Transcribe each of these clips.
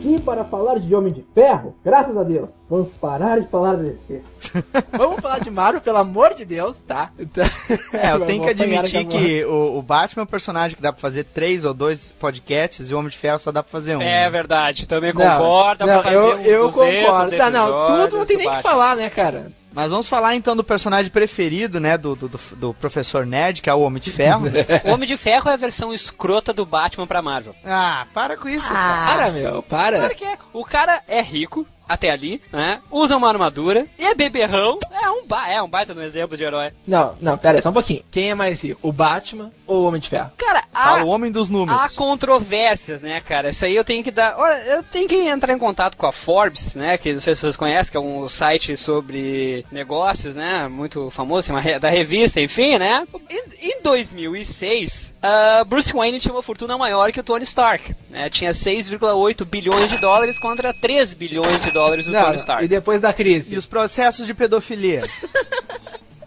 Aqui para falar de Homem de Ferro, graças a Deus. Vamos parar de falar de DC. Vamos falar de Marvel, pelo amor de Deus, tá? Então... É, eu tenho que admitir que o, o, Batman é um personagem que dá pra fazer três ou dois podcasts e o Homem de Ferro só dá pra fazer um. É verdade, também concorda. Não, não eu, eu concordo. Tá, não, tudo não tem nem o que falar, né, cara? Mas vamos falar então do personagem preferido, né, do, do, do, professor Nerd, que é o Homem de Ferro. o Homem de Ferro é a versão escrota do Batman pra Marvel. Ah, para com isso, ah, cara. Para, meu, para. Porque o cara é rico, até ali, né? Usa uma armadura e é beberrão. É um, ba é um baita no exemplo de herói. Não, não, pera aí, só um pouquinho. Quem é mais rico? O Batman ou o Homem de Ferro? Cara, há, o homem dos números. Há controvérsias, né, cara? Isso aí eu tenho que dar. Olha, eu tenho que entrar em contato com a Forbes, né? Que não sei se vocês conhecem, que é um site sobre negócios, né? Muito famoso, assim, da revista, enfim, né? Em, em 2006, uh, Bruce Wayne tinha uma fortuna maior que o Tony Stark. Né? Tinha 6,8 bilhões de dólares contra 3 bilhões de dólares do não, Tony Stark. E depois da crise? E os processos de pedofilia?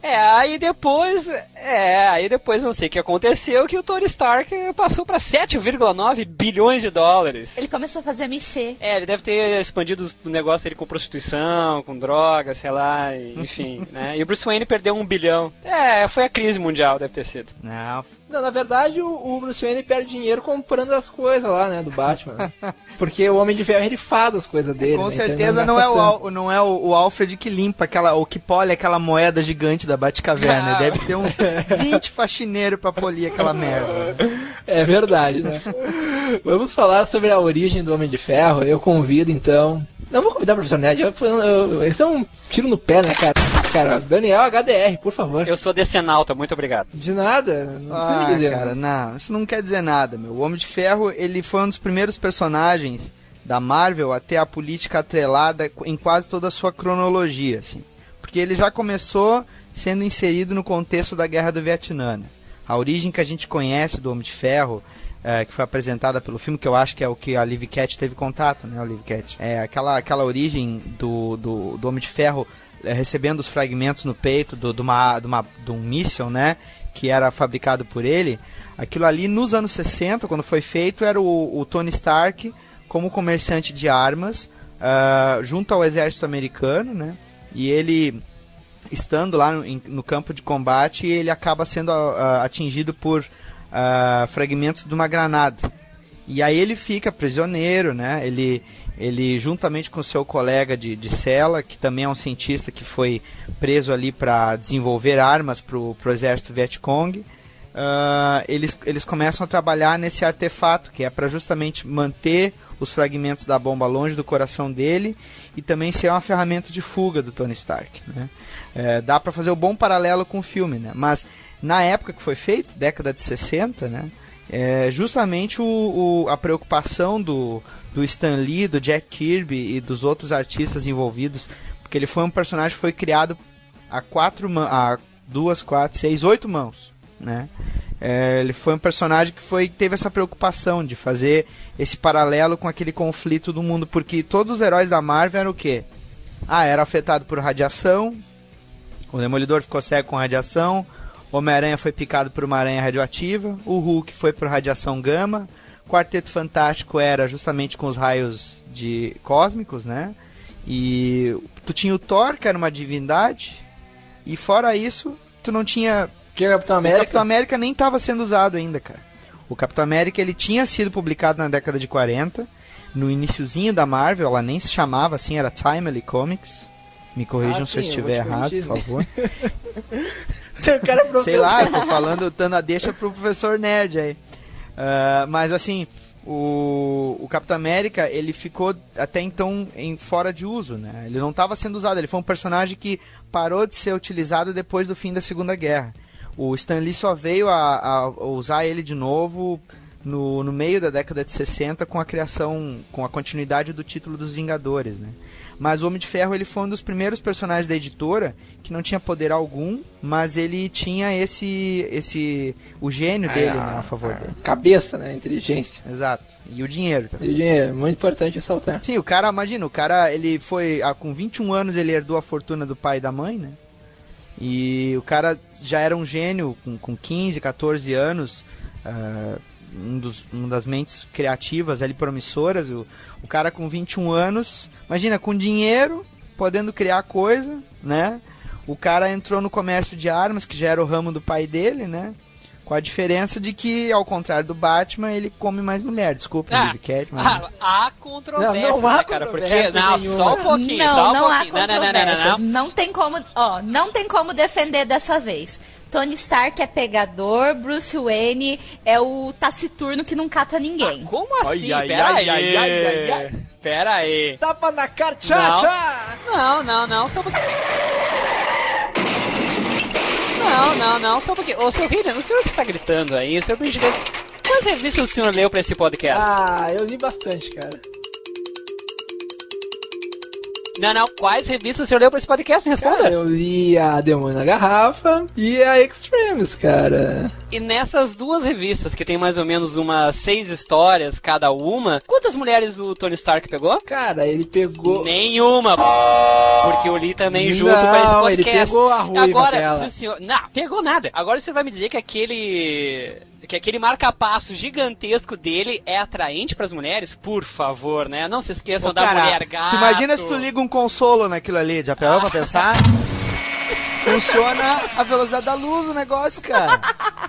É, aí depois, é, aí depois não sei o que aconteceu, que o Tony Stark passou para 7,9 bilhões de dólares. Ele começou a fazer mexer. É, ele deve ter expandido o negócio dele com prostituição, com drogas, sei lá, enfim, né? E o Bruce Wayne perdeu um bilhão. É, foi a crise mundial, deve ter sido. Não, não na verdade o, o Bruce Wayne perde dinheiro comprando as coisas lá, né, do Batman. Porque o Homem de Ferro ele faz as coisas dele. Com né? Então certeza então, não, não, é o, não é o, Alfred que limpa aquela, ou que polhe aquela moeda gigante da da Batcaverna. Ah. Deve ter uns 20 faxineiros pra polir aquela merda. É verdade, né? Vamos falar sobre a origem do Homem de Ferro. Eu convido, então... Não vou convidar o professor Ned. Eu, eu, esse é um tiro no pé, né, cara? Cara, Daniel HDR, por favor. Eu sou decenalta, muito obrigado. De nada, não ah, me dizer. cara, não, isso não quer dizer nada, meu. O Homem de Ferro, ele foi um dos primeiros personagens da Marvel a ter a política atrelada em quase toda a sua cronologia, assim. Porque ele já começou sendo inserido no contexto da Guerra do Vietnã. A origem que a gente conhece do Homem de Ferro, é, que foi apresentada pelo filme, que eu acho que é o que a Liv Cat teve contato, né, Liv Cat. É aquela, aquela origem do, do, do Homem de Ferro é, recebendo os fragmentos no peito do, de, uma, de, uma, de um míssil, né, que era fabricado por ele. Aquilo ali, nos anos 60, quando foi feito, era o, o Tony Stark como comerciante de armas, uh, junto ao exército americano, né, e ele estando lá no, no campo de combate, ele acaba sendo uh, atingido por uh, fragmentos de uma granada. E aí ele fica prisioneiro, né? Ele, ele juntamente com seu colega de, de cela, que também é um cientista que foi preso ali para desenvolver armas para o exército Vietcong, uh, eles, eles começam a trabalhar nesse artefato, que é para justamente manter os fragmentos da bomba longe do coração dele e também ser uma ferramenta de fuga do Tony Stark. Né? É, dá para fazer o um bom paralelo com o filme, né? mas na época que foi feito, década de 60, né? É justamente o, o, a preocupação do, do Stan Lee, do Jack Kirby e dos outros artistas envolvidos, porque ele foi um personagem que foi criado a quatro a duas, quatro, seis, oito mãos, né? É, ele foi um personagem que foi teve essa preocupação de fazer esse paralelo com aquele conflito do mundo, porque todos os heróis da Marvel eram o quê? Ah, era afetado por radiação, o Demolidor ficou cego com radiação, Homem-Aranha foi picado por uma aranha radioativa, o Hulk foi por radiação gama, Quarteto Fantástico era justamente com os raios de cósmicos, né? E tu tinha o Thor, que era uma divindade, e fora isso, tu não tinha que o Capitão América? O Capitão América nem estava sendo usado ainda, cara. O Capitão América ele tinha sido publicado na década de 40, no iníciozinho da Marvel, ela nem se chamava assim, era Timely Comics. Me corrijam ah, se sim, eu estiver errado, por favor. Sei lá, eu tô falando, dando a deixa pro professor nerd aí. Uh, mas assim, o, o Capitão América ele ficou até então em fora de uso, né? Ele não estava sendo usado, ele foi um personagem que parou de ser utilizado depois do fim da Segunda Guerra. O Stan Lee só veio a, a usar ele de novo no, no meio da década de 60 com a criação, com a continuidade do título dos Vingadores, né? Mas o Homem de Ferro ele foi um dos primeiros personagens da editora que não tinha poder algum, mas ele tinha esse esse o gênio dele a, né, a favor a dele. Cabeça, né, inteligência. Exato. E o dinheiro também. E o dinheiro, muito importante ressaltar. Sim, o cara, imagina, o cara, ele foi ah, com 21 anos ele herdou a fortuna do pai e da mãe, né? E o cara já era um gênio com, com 15, 14 anos. Uh, um dos, uma das mentes criativas ali promissoras, o, o cara com 21 anos, imagina, com dinheiro, podendo criar coisa, né? O cara entrou no comércio de armas, que já era o ramo do pai dele, né? Com a diferença de que, ao contrário do Batman, ele come mais mulher. Desculpa, Ah, Liv Cat, mas... Ah, há controvérsia, Não, não há né, cara? Porque. controvérsia Não, nenhuma. só um pouquinho, Não, só um não há pouquinho. Não, não, não, não, controvérsias. não, Não tem como, ó, não tem como defender dessa vez. Tony Stark é pegador, Bruce Wayne é o taciturno que não cata ninguém. Como assim? Ai, Pera ai, aí. ai, ai, ai, ai. Pera aí. Tapa na cara, tchá, Não. tchá! Não, não, não, só um pouquinho. Não, não, não, só pouquinho. Ô, seu William, o senhor que está gritando aí, o senhor por gentileza. Quais revistas o senhor leu pra esse podcast? Ah, eu li bastante, cara. Não, não, quais revistas o senhor leu pra esse podcast? Me responda. Cara, eu li a Demônio na Garrafa e a Extremes, cara. E nessas duas revistas, que tem mais ou menos umas seis histórias cada uma, quantas mulheres o Tony Stark pegou? Cara, ele pegou. Nenhuma. Porque eu li também junto Não, com esse ele podcast. pegou a ruiva Agora, se o senhor. Não, pegou nada. Agora você vai me dizer que aquele. Que aquele marca-passo gigantesco dele é atraente pras mulheres? Por favor, né? Não se esqueçam Ô, da cara, mulher gato. Tu imagina se tu liga um consolo naquilo ali, já parou pra pensar? Funciona a velocidade da luz o negócio, cara.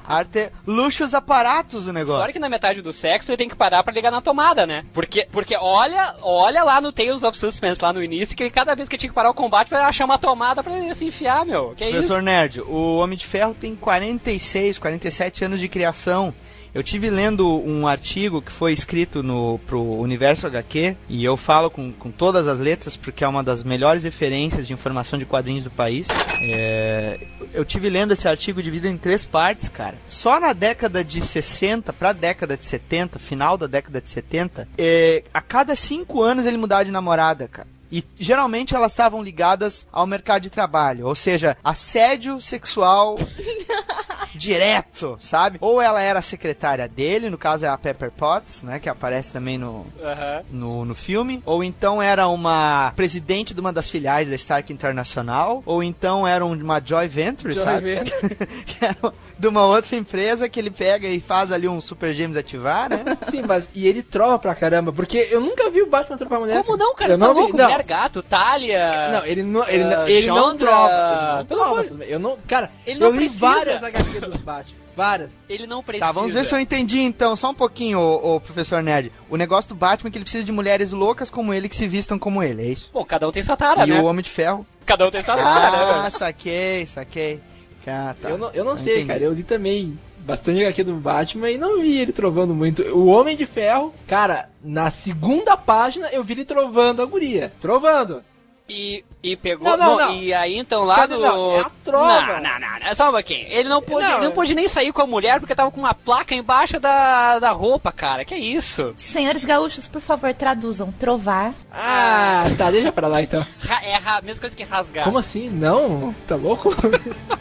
Arte... Luxos aparatos o negócio. Claro que na metade do sexo ele tem que parar pra ligar na tomada, né? Porque, porque olha, olha lá no Tales of Suspense, lá no início, que cada vez que tinha que parar o combate pra achar uma tomada pra ele se enfiar, meu. Que é isso? Professor Nerd, o Homem de Ferro tem 46, 47 anos de criação. Eu tive lendo um artigo que foi escrito no, pro Universo HQ, e eu falo com, com todas as letras porque é uma das melhores referências de informação de quadrinhos do país. É, eu tive lendo esse artigo dividido em três partes, cara. Só na década de 60 pra década de 70, final da década de 70, é, a cada cinco anos ele mudava de namorada, cara. E geralmente elas estavam ligadas ao mercado de trabalho, ou seja, assédio sexual direto, sabe? Ou ela era a secretária dele, no caso é a Pepper Potts, né, que aparece também no, Aham. no, no filme, ou então era uma presidente de uma das filiais da Stark Internacional, ou então era um- uma Joy Venture, Joy sabe? que era de uma outra empresa que ele pega e faz ali um Super Gêmeos ativar, né? Sim, mas e ele trova pra caramba, porque eu nunca vi o Batman trovar mulher. Como não, cara? Eu tá não vi, louco? não. Mulher gato, Talia. Não, ele não, ele, não- Ah, ele não trova. Ele não trova. essas- Eu não, cara, Ele não eu li precisa. várias HQ dos Batman. Várias. Ele não precisa. Tá, vamos ver se eu entendi então, só um pouquinho, ô, professor Nerd. O negócio do Batman é que ele precisa de mulheres loucas como ele que se vistam como ele, é isso? Bom, cada um tem sua tara, e né? o Homem de Ferro. Cada um tem sua tara, né? Ah, saquei, saquei. Ah, tá. Eu não, eu não Eu sei, entendi. cara. Eu li também bastante HQ do Batman e não vi ele trovando muito. O Homem de Ferro, cara, na segunda página eu vi ele trovando a guria. Trovando. E, e pegou. Não, não, não. E aí então lá Quer do. não, é a trova. Não, não, não, não. Só um pouquinho. Ele não pôde, Não, ele não pôde nem sair com a mulher porque tava com uma placa embaixo da, da roupa, cara. Que isso? Senhores gaúchos, por favor, traduzam. Trovar. Ah, tá, deixa pra lá então. Ra- é a mesma coisa que rasgar. Como assim? Não? Tá louco?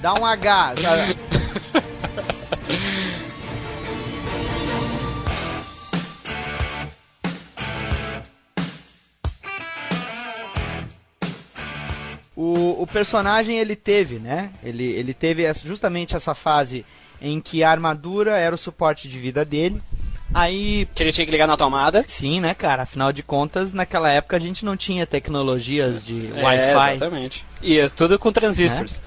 Dá um H, sabe? O, o personagem ele teve, né? Ele, ele teve essa- justamente essa fase em que a armadura era o suporte de vida dele. Aí, Que ele tinha que ligar na tomada. sim, né, cara? Afinal de contas, naquela época a gente não tinha tecnologias de É, Wi-Fi. exatamente. E é tudo com transistores.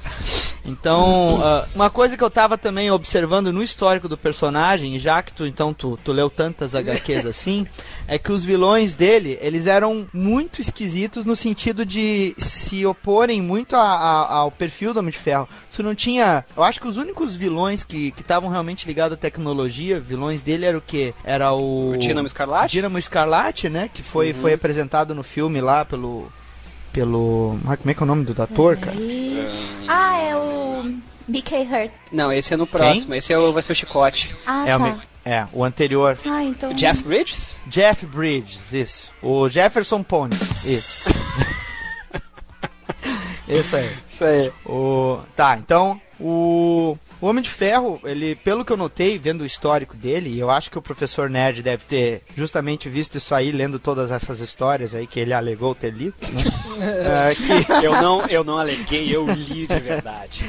Então, ah, uma coisa que eu tava também observando no histórico do personagem, já que tu então tu, tu leu tantas HQs assim, é que os vilões dele, eles eram muito esquisitos no sentido de se oporem muito a- a- ao perfil do Homem de Ferro. Tu não tinha, eu acho que os únicos vilões que que estavam realmente ligados à tecnologia, vilões dele era o que? Era o O Dínamo Escarlate? Dínamo Escarlate, né, que foi foi apresentado no filme lá pelo pelo, ah, como é que é o nome do ator, cara? Ah, é o BK Hurt. Não, esse é no próximo. Esse é o, vai ser o Chicote. Ah, É, o, tá. me- é, o anterior. Ah, então. O Jeff Bridges? Jeff Bridges, isso. O Jefferson Pony, isso. isso aí. Isso aí. O... Tá, então, o... o Homem de Ferro, ele, pelo que eu notei, vendo o histórico dele, e eu acho que o professor Nerd deve ter justamente visto isso aí, lendo todas essas histórias aí que ele alegou ter lido, né? É, que Eu não, eu não aleguei, eu li de verdade.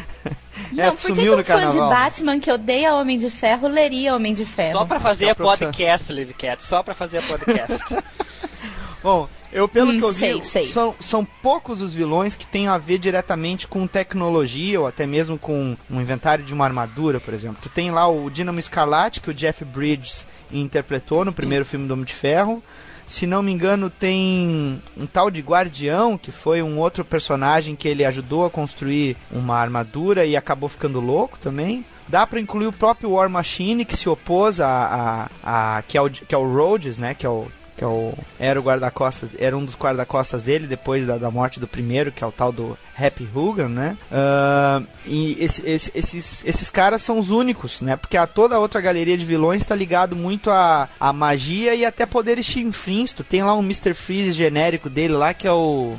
Não, É, por que, sumiu que um fã de. Batman que odeia Homem de Ferro leria Homem de Ferro? Só pra fazer é a podcast, Live Cat. Só pra fazer a podcast. Bom, eu pelo Hum, que eu vi, sei, sei. São, são poucos os vilões que têm a ver diretamente com tecnologia ou até mesmo com um inventário de uma armadura, por exemplo. Tu tem lá o Dínamo Escarlate, que o Jeff Bridges interpretou no primeiro filme do Homem de Ferro. Se não me engano, tem um tal de Guardião, que foi um outro personagem que ele ajudou a construir uma armadura e acabou ficando louco também. Dá pra incluir o próprio War Machine, que se opôs a, a, a- que, é o, que é o Rhodes, né? Que é o, que é o, era o guarda-costas, era um dos guarda-costas dele depois da, da morte do primeiro, que é o tal do Happy Hogan, né? Ah, e esse- esse- esses, esses caras são os únicos, né? Porque a, toda a outra galeria de vilões está ligado muito a, a magia e até poderes chinfrins. Tu tem lá um Mr. Freeze genérico dele lá, que é o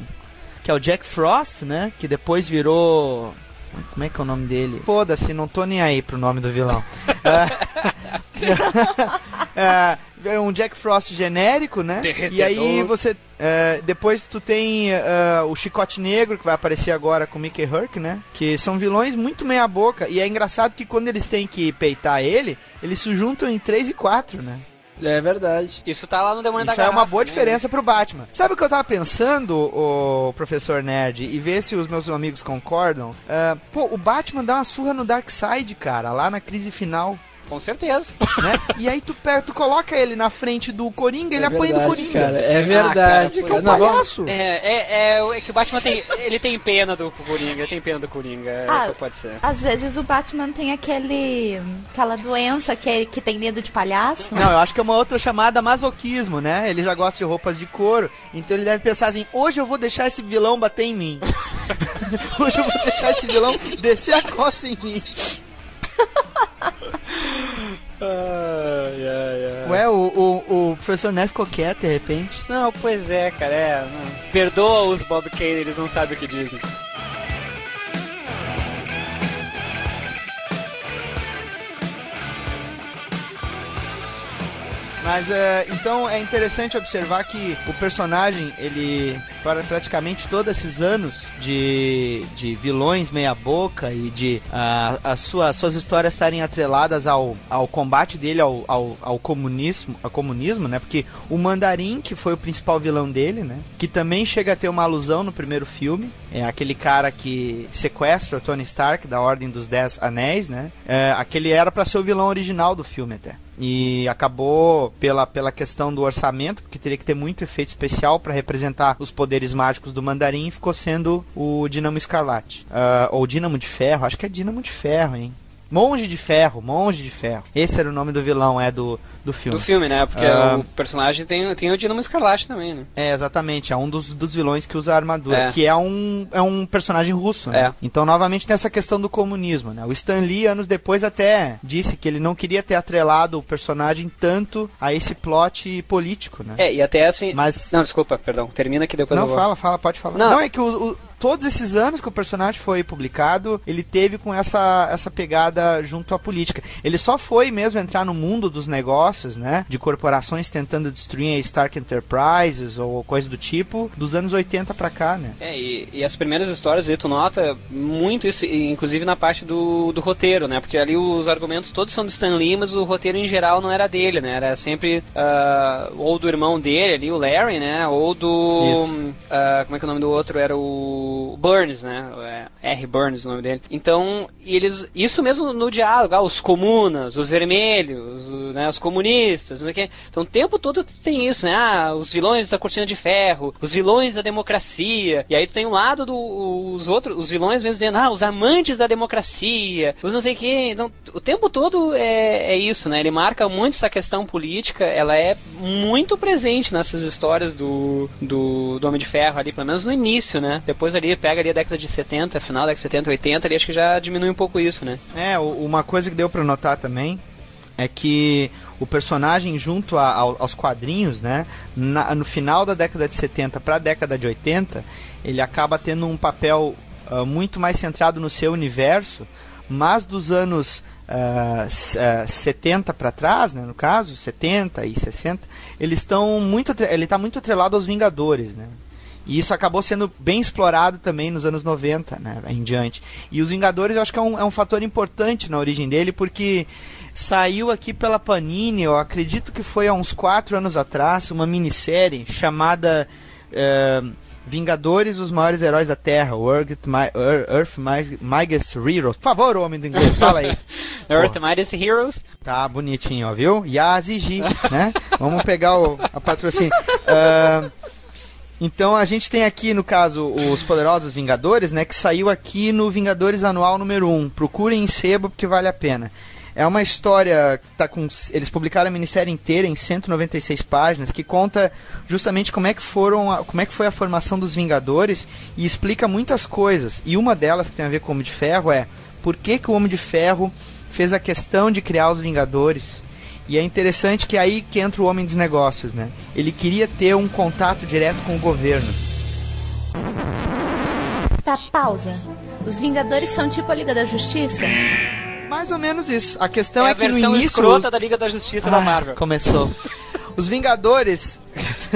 que é o Jack Frost, né? Que depois virou. Como é que é o nome dele? Foda-se, não tô nem aí pro nome do vilão. é, é um Jack Frost genérico, né? E aí Derretedor. você. é, depois tu tem é, o Chicote Negro, que vai aparecer agora com o Mickey Herc, né? Que são vilões muito meia-boca. E é engraçado que quando eles têm que peitar ele, eles se juntam em 3 e 4, né? É verdade. Isso tá lá no Demônio da Isso é uma Garrafa, boa né? diferença pro Batman. Sabe o que eu tava pensando, o professor Nerd, e ver se os meus amigos concordam? Ah, pô, o Batman dá uma surra no Darkseid, cara, lá na crise final, Com certeza. né? e aí tu, pega, tu coloca ele na frente do Coringa, ele é apanha do verdade, Coringa. Cara, é Ah, verdade. cara, Que é um cara. Não, palhaço. É, é, é, é que o Batman tem. Ele tem pena do Coringa, ele tem pena do Coringa. É, Ah, pode ser. Às vezes o Batman tem aquele. aquela doença que, que tem medo de palhaço. Não, eu acho que é uma outra chamada masoquismo, né? Ele já gosta de roupas de couro, então ele deve pensar assim: hoje eu vou deixar esse vilão bater em mim. hoje eu vou deixar esse vilão descer a costa em mim. Ai, ai, ai. Ué, o, o, o professor Nerd ficou quieto de repente. Não, pois é, cara, é. Não. Perdoa os Bob Kane, eles não sabem o que dizem. Mas é, então é interessante observar que o personagem, ele, para praticamente todos esses anos de, de vilões meia-boca e de ah, as sua, suas histórias estarem atreladas ao, ao combate dele ao, ao, ao comunismo, ao comunismo, né? Porque o Mandarim, que foi o principal vilão dele, né? Que também chega a ter uma alusão no primeiro filme, é aquele cara que sequestra o Tony Stark da Ordem dos Dez Anéis, né? É, aquele era para ser o vilão original do filme até. E acabou pela, pela questão do orçamento, porque teria que ter muito efeito especial para representar os poderes mágicos do Mandarim, ficou sendo o Dínamo Escarlate. Ah, ou Dínamo de Ferro, acho que é Dínamo de Ferro, hein? Monge de Ferro, Monge de Ferro. Esse era o nome do vilão, é do, do filme. Do filme, né? Porque Ah. o personagem tem, tem o Dinamo Escarlate também, né? É, exatamente. É um dos, dos vilões que usa a armadura. É. Que é um, é um personagem russo, né? É. Então, novamente, tem essa questão do comunismo, né? O Stan Lee, anos depois, até disse que ele não queria ter atrelado o personagem tanto a esse plot político, né? É, e até assim. Mas... Não, desculpa, perdão. Termina que depois Não, eu vou. fala, fala, pode falar. Não. Não, é que o- o- todos esses anos que o personagem foi publicado, ele teve com essa, essa pegada junto à política. Ele só foi mesmo entrar no mundo dos negócios, né? De corporações tentando destruir a Stark Enterprises ou coisa do tipo, dos anos 80 pra cá, né? É, e, e as primeiras histórias ali, tu nota muito isso, inclusive na parte do, do roteiro, né? Porque ali os argumentos todos são do Stan Lee, mas o roteiro em geral não era dele, né? Era sempre ah, ou do irmão dele ali, o Larry, né? Ou do... Ah, como é que é o nome do outro? Era o Burns, né? É, R. Burns o nome dele. Então, eles... Isso mesmo no diálogo, ah, os comunas, os vermelhos, os, né, os comunistas, não sei o quê. Então o tempo todo tem isso, né? Ah, os vilões da cortina de ferro, os vilões da democracia. E aí tu tem um lado dos outros, os vilões mesmo dizendo, ah, os amantes da democracia, os não sei o quê. Então, o tempo todo é, é isso, né? Ele marca muito essa questão política, ela é muito presente nessas histórias do, do, do Homem de Ferro ali, pelo menos no início, né? Depois ali, pega ali a década de 70, final da década de 70, 80, ali acho que já diminui um pouco isso, né? É, uma coisa que deu pra notar também é que o personagem junto a- ao- aos quadrinhos, né, na- no final da década de 70 para a década de 80, ele acaba tendo um papel ah, muito mais centrado no seu universo, mas dos anos s- ah, 70 para trás, né, no caso, 70 e 60, eles estão muito ele está muito atrelado aos Vingadores, né? E isso acabou sendo bem explorado também nos anos 90, né, em diante. E os Vingadores eu acho que é um, é um fator importante na origem dele, porque saiu aqui pela Panini, eu acredito que foi há uns 4 anos atrás, uma minissérie chamada eh, Vingadores, os maiores heróis da Terra, Earth, My, Earth Mightiest Heroes. Por favor, homem do inglês, fala aí. Earth Mightiest Heroes. Tá bonitinho, ó, viu? Yas e Gi, né? Vamos pegar o, a patrocínio. Uh, então a gente tem aqui, no caso, os Poderosos Vingadores, né? Que saiu aqui no Vingadores Anual número 1. Procurem em sebo porque vale a pena. É uma história tá com eles publicaram a minissérie inteira em 196 páginas que conta justamente como é que foram a, como é que foi a formação dos Vingadores e explica muitas coisas. E uma delas que tem a ver com o Homem de Ferro é por que, que o Homem de Ferro fez a questão de criar os Vingadores. E é interessante que é aí que entra o homem dos negócios, né? Ele queria ter um contato direto com o governo. Tá, pausa. Os Vingadores são tipo a Liga da Justiça? Mais ou menos isso. A questão é, é, a que no versão início. escrota da Liga da Justiça da Ah, Marvel. Começou. Os Vingadores.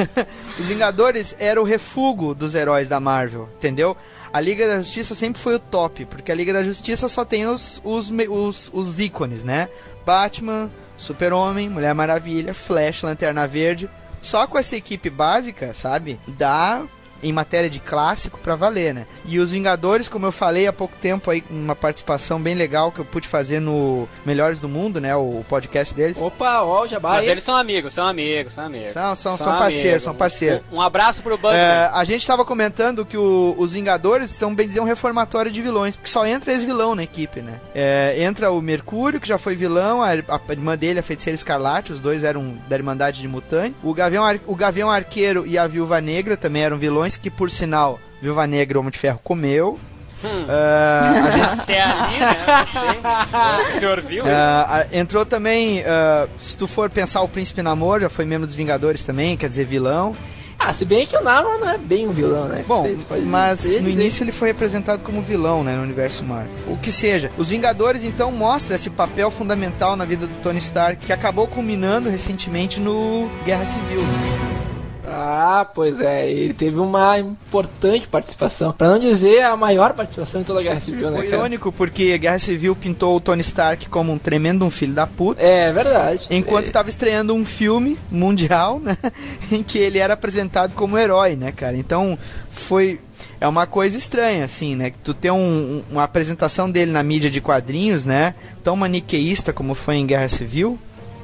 os Vingadores eram o refúgio dos heróis da Marvel, entendeu? A Liga da Justiça sempre foi o top, porque a Liga da Justiça só tem os, os, os, os ícones, né? Batman, Super-Homem, Mulher Maravilha, Flash, Lanterna Verde. Só com essa equipe básica, sabe? Dá em matéria de clássico pra valer, né? E os Vingadores, como eu falei há pouco tempo aí, uma participação bem legal que eu pude fazer no Melhores do Mundo, né? O podcast deles. Opa, ó, o Jabá. Mas eles são amigos, são amigos, são amigos. São, são, são parceiros, são parceiros. Um, um abraço pro Bugman. É, a gente tava comentando que o- os Vingadores são, bem dizer, um reformatório de vilões, porque só entra ex-vilão na equipe, né? É, entra o Mercúrio, que já foi vilão, a, a irmã dele, a Feiticeira Escarlate, os dois eram da Irmandade de Mutante. O Gavião, Ar- o Gavião Arqueiro e a Viúva Negra também eram vilões, que por sinal, Viúva Negra, o Homem de Ferro comeu. Hum. Ah, a gente- Até ali, né? Sei. O senhor viu? Ah, entrou também, ah, se tu for pensar, o Príncipe Namor, já foi membro dos Vingadores também, quer dizer, vilão. Ah, se bem que o Namor não é bem um vilão, né? Bom, mas dizer, no dizer. início ele foi representado como vilão, né, no universo Marvel. O que seja, os Vingadores então mostra esse papel fundamental na vida do Tony Stark, que acabou culminando recentemente no Guerra Civil. Ah, pois é, ele teve uma importante participação. Pra não dizer a maior participação em toda a Guerra Civil, né, Foi cara? irônico porque a Guerra Civil pintou o Tony Stark como um tremendo um filho da puta. É verdade. Enquanto É. estava estreando um filme mundial, né, em que ele era apresentado como herói, né, cara? Então foi é uma coisa estranha, assim, né? que Tu ter um- um- uma apresentação dele na mídia de quadrinhos, né? Tão maniqueísta como foi em Guerra Civil,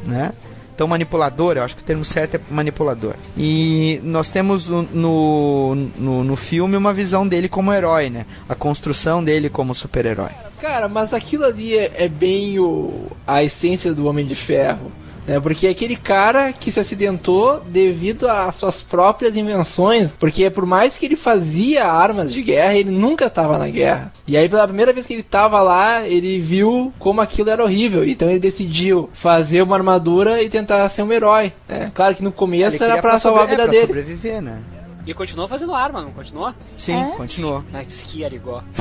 né? Tão manipulador, eu acho que o termo certo é manipulador. E nós temos no, no, no, filme uma visão dele como herói, né? A construção dele como super-herói. Cara, mas aquilo ali é, é bem o, a essência do Homem de Ferro. Né? Porque é aquele cara que se acidentou devido às suas próprias invenções. Porque por mais que ele fazia armas de guerra, ele nunca estava na guerra. E aí, pela primeira vez que ele estava lá, ele viu como aquilo era horrível. Então ele decidiu fazer uma armadura e tentar ser um herói. Né? Claro que no começo Ele era pra salvar sobre- a vida é, dele. sobreviver, né? E continuou fazendo arma, não continuou? Sim, É? continuou. Ah, que arigó.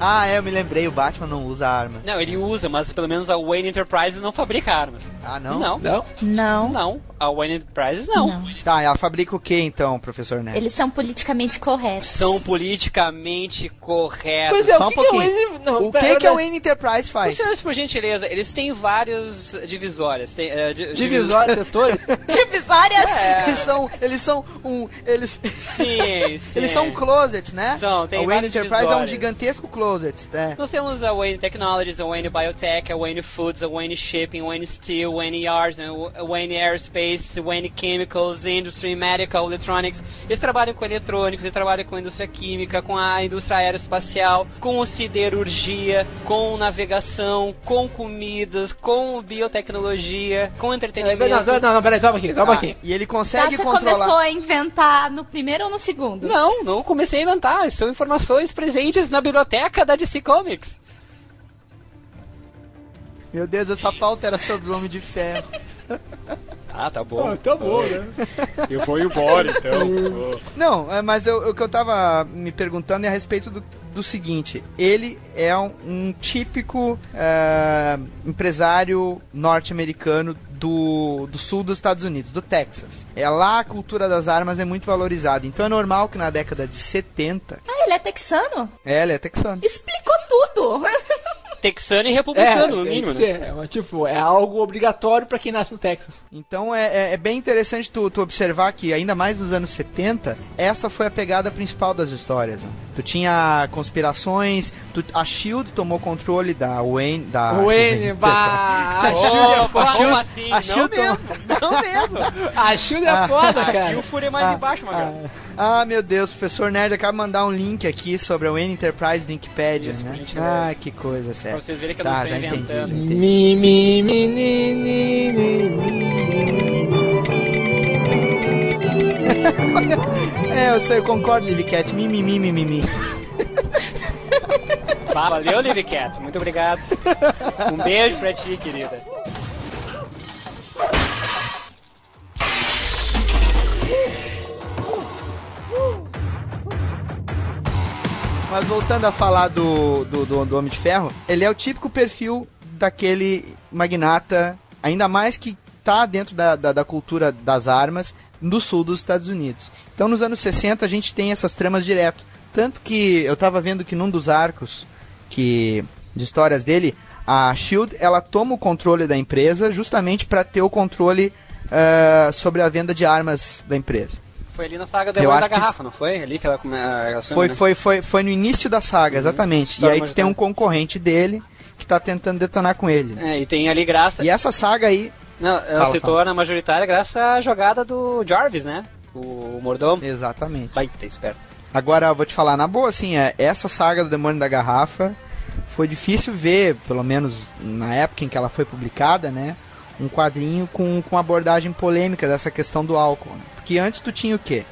Ah, é, eu me lembrei, o Batman não usa armas. Não, ele usa, mas pelo menos a Wayne Enterprises não fabrica armas. Ah, não? Não, Não? Não. não. A Wayne Enterprises não. Não. Tá, ela fabrica o que então, professor Neto? Eles são politicamente corretos. São politicamente corretos. Pois é, Só um que é o pouquinho. Wayne- não, O que, que a né? Wayne Enterprise faz? Senhores, por gentileza, eles têm várias divisórias. Tem, eh, di- Divisórios, setores? Divisórias? É. Eles são, eles são um, eles, Sim, sim. eles são um closet, né? São, tem a Wayne Enterprise é um divisórias. gigantesco closet, né? Nós temos a Wayne Technologies, a Wayne Biotech, a Wayne Foods, a Wayne Shipping, a Wayne Steel, a Wayne Yards, a Wayne Aerospace, a Wayne Chemicals, Industry, Medical, Electronics. Eles trabalham com eletrônicos, eles trabalham com a indústria química, com a indústria aeroespacial, com siderurgia, com navegação, com comidas, com biotecnologia, com entretenimento. não, não, não, peraí, só um pouquinho, só um Ah, pouquinho. e ele consegue você controlar. começou a inventar no primeiro ou no segundo? Não, não comecei a inventar. São informações presentes na biblioteca da DC Comics. Meu Deus, essa pauta era sobre o Homem de Ferro. Ah, tá bom. tá bom, né? Eu vou embora, então. Não, é, mas eu- o que eu tava me perguntando é a respeito do, do seguinte: ele é um, um típico é, empresário norte-americano do, do sul dos Estados Unidos, do Texas. É lá a cultura das armas é muito valorizada. Então é normal que na década de 70. Ah, ele é texano? É, ele é texano. Explicou tudo. Texano e republicano, no tem mínimo, né? É, tipo, é algo obrigatório pra quem nasce no Texas. Então é, é- é bem interessante tu, tu observar que, ainda mais nos anos 70, essa foi a pegada principal das histórias. né? Tu tinha conspirações, tu- a Shield tomou controle da Wayne. Da o Wayne, bah, a Shield é Opa, foda. como assim? a Não Shield toma- mesmo, não mesmo. A Shield é foda, Aqui cara. o furo é mais embaixo, Magal. Ah, meu Deus, o professor Nerd acaba de mandar um link aqui sobre a Wayne Enterprise do Wikipedia, Isso, né? Ah, que coisa, Pra sério. vocês verem que eu Tá, não estou entendi, inventando. já entendi. Mi, mi, mi, ni. É, eu sei, eu concordo, Livcat. Mimimi, mimimi. Valeu, Live Cat. Muito obrigado. Um beijo pra ti, querida. Mas voltando a falar do, do, do, do Homem de Ferro, ele é o típico perfil daquele magnata, ainda mais que tá dentro da, da, da cultura das armas no sul dos Estados Unidos. Então nos anos 60 a gente tem essas tramas direto. Tanto que eu tava vendo que num dos arcos que de histórias dele, a Shield ela toma o controle da empresa justamente para ter o controle ah, sobre a venda de armas da empresa. Foi ali na saga Demônio da acho que Garrafa, não foi? Ali que ela come... ela Foi, né? foi, foi, foi no início da saga, exatamente. E aí tu tem um concorrente dele que tá tentando detonar com ele. É, e tem ali graça. E essa saga aí, Não, ela Fala, citou fala. na majoritária graças à jogada do Jarvis, né? O mordomo. exatamente. Baita esperto. Agora eu vou te falar na boa, assim, é, essa saga do Demônio da Garrafa foi difícil ver, pelo menos na época em que ela foi publicada, né? Um quadrinho com, com abordagem polêmica dessa questão do álcool. né? Porque antes tu tinha o quê?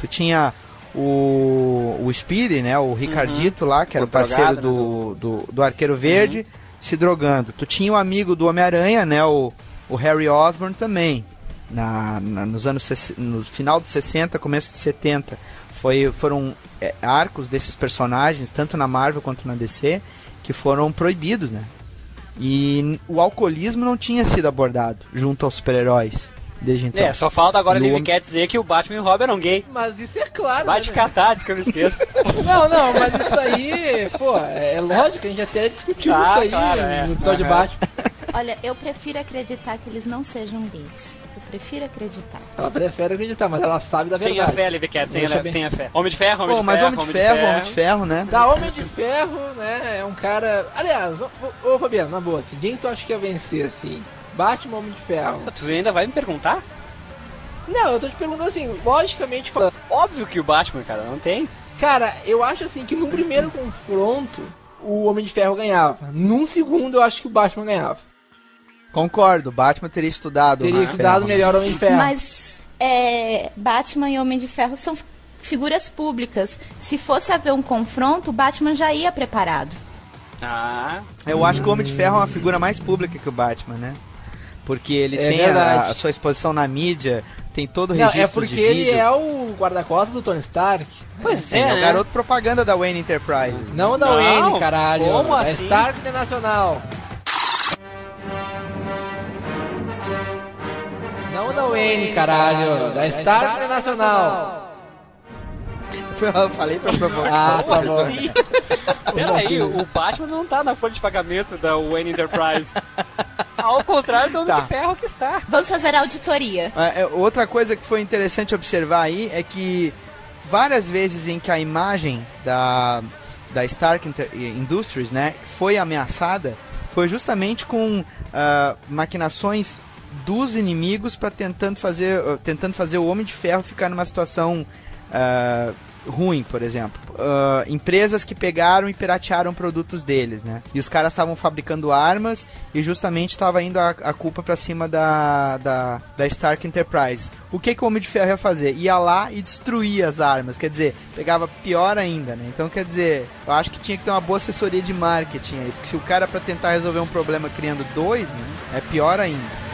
Tu tinha o, o Speedy, né? O Ricardito lá, que era O o parceiro drogado, do, do, do Arqueiro Verde, se drogando. Tu tinha o amigo do Homem-Aranha, né? O, o Harry Osborn também. Na, na- nos anos no final de 60, começo de 70. Foi, foram é, arcos desses personagens, tanto na Marvel quanto na DC, que foram proibidos, né? E o alcoolismo não tinha sido abordado junto aos super-heróis desde então. É, só falta agora No homem- Cat dizer que o Batman e o Robin eram gay. Mas isso é claro, Vai né, te velho? catar, antes que eu me esqueça. Não, não, mas isso aí, pô, é lógico, a gente até discutiu Tá, isso aí claro, é. no episódio de Aham. Batman. Olha, eu prefiro acreditar que eles não sejam gays. Prefiro acreditar. Ela prefere acreditar, mas ela sabe da Tenha verdade. fé, Live Cat, tenha, Deixa bem. tenha fé. Homem de ferro, Homem Pô, de mas ferro. Homem de Ferro, Homem de Ferro, né? Da Homem de Ferro, né, é um cara... Aliás, ô, Fabiano, na boa, assim, quem tu acha que ia vencer, assim? Batman ou Homem de Ferro? Tu ainda vai me perguntar? Não, eu tô te perguntando assim, logicamente falando. Óbvio que o Batman, cara, não tem. Cara, eu acho assim que no primeiro confronto, o Homem de Ferro ganhava. Num segundo, eu acho que o Batman ganhava. Concordo, Batman teria estudado. Teria Homem de estudado Ferro. melhor o Homem de Ferro. Mas é, Batman e Homem de Ferro são figuras públicas. Se fosse haver um confronto, o Batman já ia preparado. Ah, Eu acho que o Homem de Ferro é uma figura mais pública que o Batman, né? Porque ele É tem a, a sua exposição na mídia, tem todo o Não, registro é porque de ele vídeo. é o guarda-costas do Tony Stark. pois É, é, é o garoto propaganda da Wayne Enterprises. Não da Não, Wayne, caralho. como da assim? Stark Internacional. Da Wayne, caralho. Da Stark Internacional. Eu falei pra provocar. Ah, tá bom. assim? Peraí, o Batman não tá na folha de pagamento da Wayne Enterprise. Ao contrário do Homem Tá. de Ferro que está. Vamos fazer a auditoria. É, é, outra coisa que foi interessante observar aí é que várias vezes em que a imagem da, da Stark Industries né, foi ameaçada foi justamente com ah, maquinações dos inimigos para tentando fazer ah, tentando fazer o Homem de Ferro ficar numa situação ah, ruim, por exemplo. Ah, empresas que pegaram e piratearam produtos deles, né? E os caras estavam fabricando armas e justamente estava indo a, a culpa para cima da, da, da Stark Enterprise. O que, que o Homem de Ferro ia fazer? Ia lá e destruía as armas, quer dizer, pegava pior ainda, né? Então, quer dizer, eu acho que tinha que ter uma boa assessoria de marketing aí, porque se o cara para tentar resolver um problema criando dois, né, é pior ainda.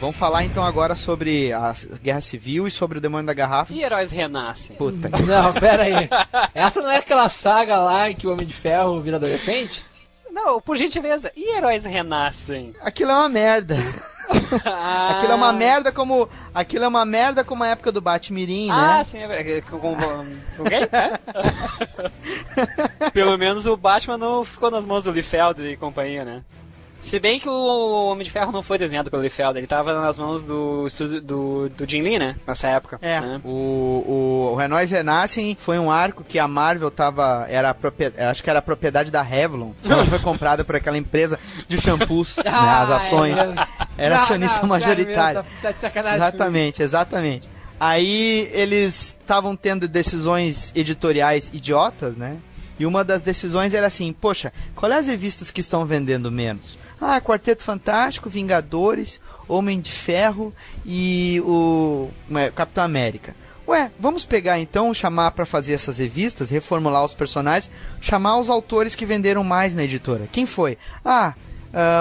Vamos falar então agora sobre a Guerra Civil e sobre o Demônio da Garrafa. E heróis renascem. Puta que... Não, pera aí. Essa não é aquela saga lá em que o Homem de Ferro vira adolescente? Não, por gentileza, e heróis renascem? Aquilo é uma merda. Ah. Aquilo é uma merda como. Aquilo é uma merda como a época do Batmirim, Ah, né? sim, é verdade. Com, com, com quem? É? Pelo menos o Batman não ficou nas mãos do Liefeld e companhia, né? Se bem que o Homem de Ferro não foi desenhado pelo Liefeld, ele tava nas mãos do estúdio do, do Jim Lee, né? Nessa época. É, né? o, o, o Renóis Renascem foi um arco que a Marvel tava. Era acho que era propriedade da Revlon. Ela foi comprada por aquela empresa de shampoos, né, as ações. Era acionista majoritário. Tá, de sacanagem. Exatamente, exatamente. Aí eles estavam tendo decisões editoriais idiotas, né? E uma das decisões era assim: poxa, qual é as revistas que estão vendendo menos? Ah, Quarteto Fantástico, Vingadores, Homem de Ferro e o é, Capitão América. Ué, vamos pegar então, chamar pra fazer essas revistas, reformular os personagens, chamar os autores que venderam mais na editora. Quem foi? Ah,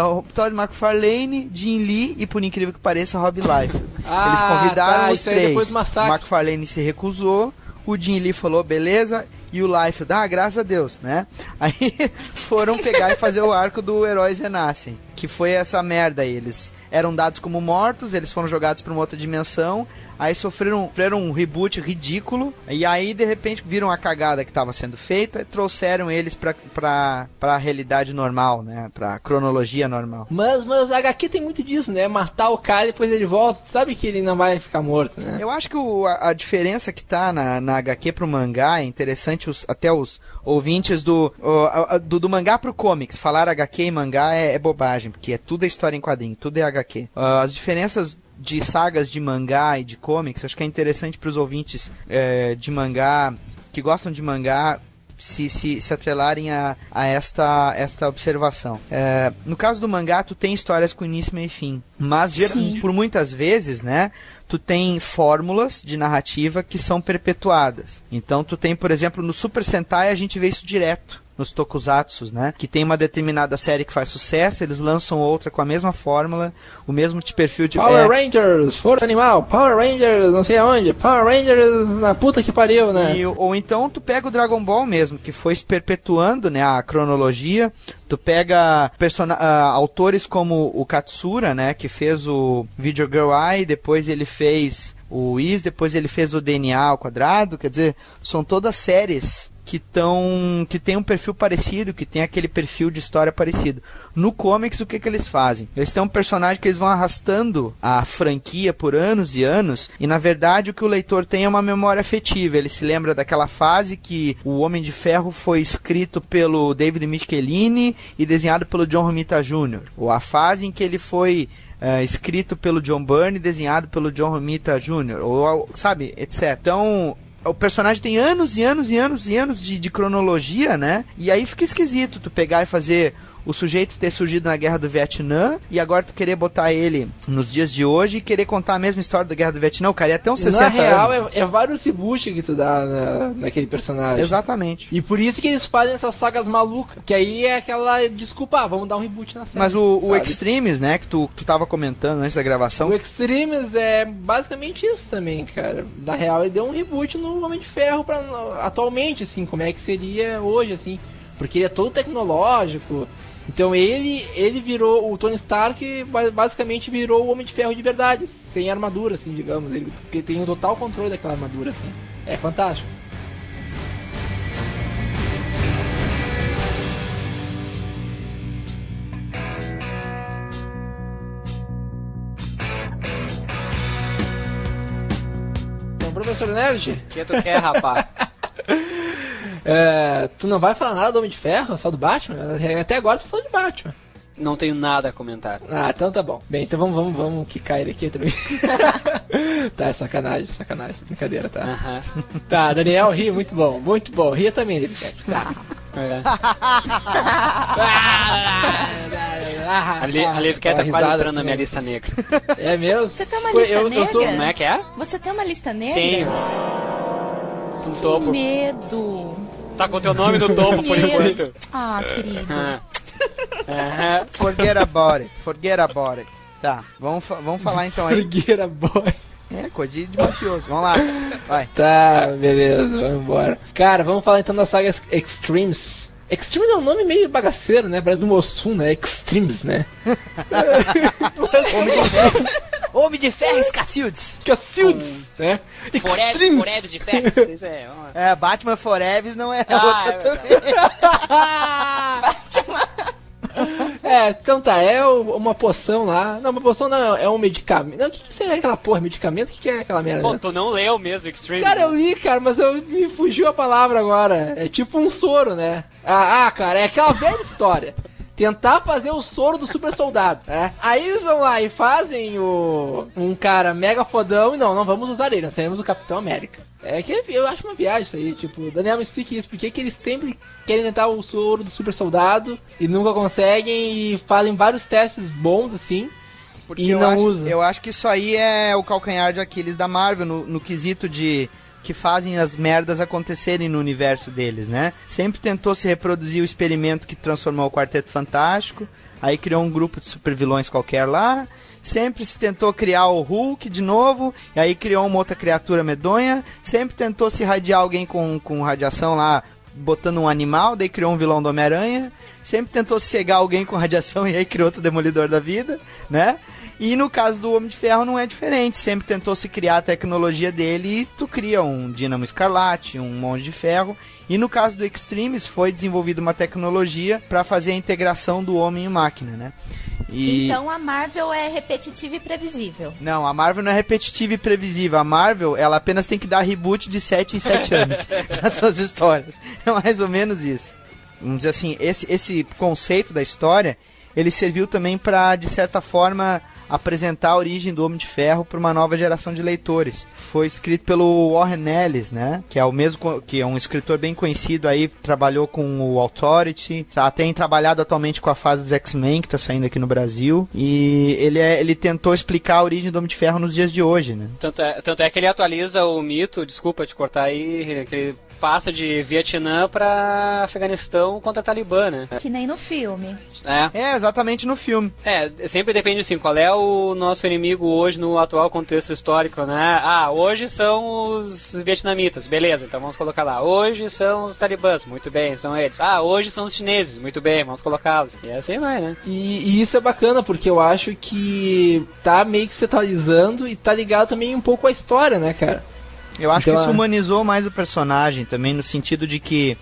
o Todd McFarlane, Jim Lee e, por incrível que pareça, Rob Liefeld. Ah, Eles convidaram tá, os três. depois do massacre. McFarlane se recusou, o Jim Lee falou beleza, e o Liefeld, ah, graças a Deus, né? Aí foram pegar e fazer o arco do Heróis Renascem, que foi essa merda aí. Eles eram dados como mortos, eles foram jogados para uma outra dimensão, aí sofreram, sofreram um reboot ridículo, e aí de repente viram a cagada que estava sendo feita e trouxeram eles pra, pra, pra realidade normal, né? Pra cronologia normal. Mas, mas a HQ tem muito disso, né? Matar o cara e depois ele volta. Sabe que ele não vai ficar morto, né? Eu acho que o- a, a diferença que tá na, na HQ pro mangá é interessante os- até os ouvintes do, o, do, do mangá pro comics. Falar HQ e mangá é, é bobagem, porque é tudo é história em quadrinho, tudo é HQ. Ah, as diferenças de sagas de mangá e de comics, acho que é interessante pros ouvintes eh, de mangá que gostam de mangá se, se, se atrelarem a, a esta, esta observação. É, no caso do mangá, tu tem histórias com início, meio e fim. Mas, Sim. por muitas vezes, né, tu tem fórmulas de narrativa que são perpetuadas. Então, tu tem, por exemplo, no Super Sentai, a gente vê isso direto. Nos tokusatsus, né? Que tem uma determinada série que faz sucesso, eles lançam outra com a mesma fórmula, o mesmo de perfil de. Power é, Rangers, Força Animal, Power Rangers, não sei aonde, Power Rangers na puta que pariu, né? E, ou então tu pega o Dragon Ball mesmo, que foi se perpetuando né, a cronologia. Tu pega persona- ah, autores como o Katsura, né, que fez o Video Girl Eye, depois ele fez o Is, depois ele fez o DNA ao quadrado. Quer dizer, são todas séries que tão, que tem um perfil parecido, que tem aquele perfil de história parecido. No comics, o que, que eles fazem? Eles têm um personagem que eles vão arrastando a franquia por anos e anos, e na verdade o que o leitor tem é uma memória afetiva. Ele se lembra daquela fase que o Homem de Ferro foi escrito pelo David Michelini e desenhado pelo John Romita Jr., ou a fase em que ele foi é, escrito pelo John Byrne e desenhado pelo John Romita Jr., ou sabe, etc. Então, o personagem tem anos e anos e anos e anos de, de cronologia, né? E aí fica esquisito tu pegar e fazer o sujeito ter surgido na Guerra do Vietnã e agora tu querer botar ele nos dias de hoje e querer contar a mesma história da Guerra do Vietnã. O cara ia ter uns 60 Na real, anos. é, é vários reboot que tu dá na, naquele personagem. Exatamente. E por isso que eles fazem essas sagas malucas. Que aí é aquela desculpa, ah, vamos dar um reboot na série. Mas o, o? Extremes, né, que tu, tu tava comentando antes da gravação, O Extremes é basicamente isso também, cara. Na real, ele deu um reboot no Homem de Ferro pra, atualmente, assim, como é que seria hoje, assim. Porque ele é todo tecnológico. Então ele ele virou o Tony Stark, ba- basicamente virou o Homem de Ferro de verdade, sem armadura, assim, digamos. Ele, ele tem um total controle daquela armadura, assim. É fantástico. Então, professor Nerd, O que tu quer, rapaz? é, tu não vai falar nada do Homem de Ferro, só do Batman? Até agora você falou de Batman. Não tenho nada a comentar. Ah, então tá bom. Bem, então vamos, vamos, vamos quicar ele aqui também. tá, é sacanagem, sacanagem. Brincadeira, tá? Aham. Tá, Daniel, ri, muito bom, muito bom. Ria também, ele Tá. É. Ah, A, Li, a Liv quer tá quase entrando na assim, minha né? lista negra. É mesmo? Você tem uma lista eu- eu negra? sou- Como é que é? Você tem uma lista negra? Tenho. Que topo. medo. Tá com teu nome no topo por enquanto. Ah, querido. Ah. Aham. forget about it, forget about it. Tá, vamos, fa- vamos falar então aí. Brigueira boy. É, coisa de, de mafioso. Vamos lá. Vai. Tá, beleza, vamos embora. Cara, vamos falar então da saga Extremes. Extremes é um nome meio bagaceiro, né? Parece do Mossum, né? Extremes, né? Homem de Scacildes. Cacildes, né? Forever, Extremes. Forever de ferro. Isso é. ó. É, Batman Forever não é Ah, outra é também. É, então tá, é uma poção lá. Não, uma poção não, é um medicamento. Não, o que, que é aquela porra? Medicamento? O que, que é aquela merda? Bom, tu não leu mesmo Extreme. Cara, eu li, cara, mas eu, me fugiu a palavra agora. É tipo um soro, né? Ah, ah, cara, é aquela velha história. Tentar fazer o soro do super soldado, né? Aí eles vão lá e fazem o um cara mega fodão e não, não vamos usar ele, nós teremos o Capitão América. É que eu acho uma viagem isso aí, tipo, Daniel me explique isso, por que, que eles sempre querem tentar o soro do super soldado e nunca conseguem e fazem vários testes bons assim. Porque E eu não acho, usa. Eu acho que isso aí é o calcanhar de Aquiles da Marvel, no, no quesito de que fazem as merdas acontecerem no universo deles, né? Sempre tentou se reproduzir o experimento que transformou o Quarteto Fantástico, aí criou um grupo de supervilões qualquer lá, sempre se tentou criar o Hulk de novo, e aí criou uma outra criatura medonha, sempre tentou se radiar alguém com, com radiação lá, botando um animal, daí criou um vilão do Homem-Aranha, sempre tentou cegar alguém com radiação e aí criou outro demolidor da vida, né? E no caso do Homem de Ferro não é diferente, sempre tentou se criar a tecnologia dele e tu cria um Dínamo Escarlate, um Monte de Ferro. E no caso do Extremes foi desenvolvida uma tecnologia para fazer a integração do homem e máquina, né? E... Então a Marvel é repetitiva e previsível. Não, a Marvel não é repetitiva e previsível. A Marvel, ela apenas tem que dar reboot de 7 em 7 anos nas suas histórias. É mais ou menos isso. Vamos dizer assim, esse, esse conceito da história, ele serviu também para, de certa forma, apresentar a origem do Homem de Ferro para uma nova geração de leitores. Foi escrito pelo Warren Ellis, né? Que é o mesmo que é um escritor bem conhecido aí, trabalhou com o Authority, tá, tem trabalhado atualmente com a fase dos X-Men que tá saindo aqui no Brasil e ele é, ele tentou explicar a origem do Homem de Ferro nos dias de hoje, né? Tanto é, tanto é que ele atualiza o mito, desculpa te cortar aí, que ele passa de Vietnã pra Afeganistão contra Talibã, né? Que nem no filme. É. É, exatamente no filme. É, sempre depende assim, qual é o nosso inimigo hoje no atual contexto histórico, né? Ah, hoje são os vietnamitas, beleza, então vamos colocar lá. Hoje são os talibãs, muito bem, são eles. Ah, hoje são os chineses, muito bem, vamos colocá-los. E assim vai, né? E, e isso é bacana, porque eu acho que tá meio que se atualizando e tá ligado também um pouco à história, né, cara? Eu acho Então, que isso humanizou mais o personagem também, no sentido de que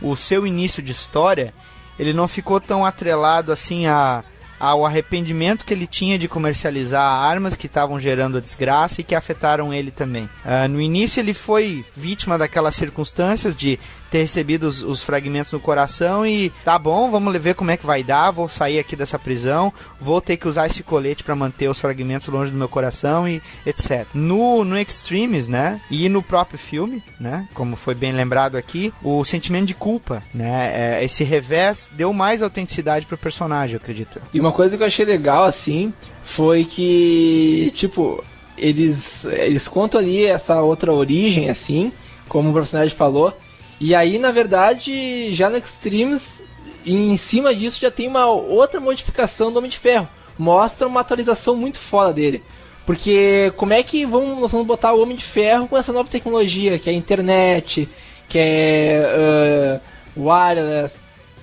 o seu início de história, ele não ficou tão atrelado assim a, ao arrependimento que ele tinha de comercializar armas que estavam gerando a desgraça e que afetaram ele também. Ah, no início ele foi vítima daquelas circunstâncias de ter recebido os, os fragmentos no coração e tá bom, vamos ver como é que vai dar, vou sair aqui dessa prisão, vou ter que usar esse colete para manter os fragmentos longe do meu coração e etc. No, no Extremes, né, e no próprio filme, né, como foi bem lembrado aqui, o sentimento de culpa, né, é, esse revés deu mais autenticidade pro personagem, eu acredito. E uma coisa que eu achei legal, assim, foi que, tipo, eles, eles contam ali essa outra origem, assim, como o personagem falou, e aí, na verdade, já no Extremes, em cima disso já tem uma outra modificação do Homem de Ferro. Mostra uma atualização muito foda dele. Porque como é que vamos, nós vamos botar o Homem de Ferro com essa nova tecnologia, que é a internet, que é uh, wireless,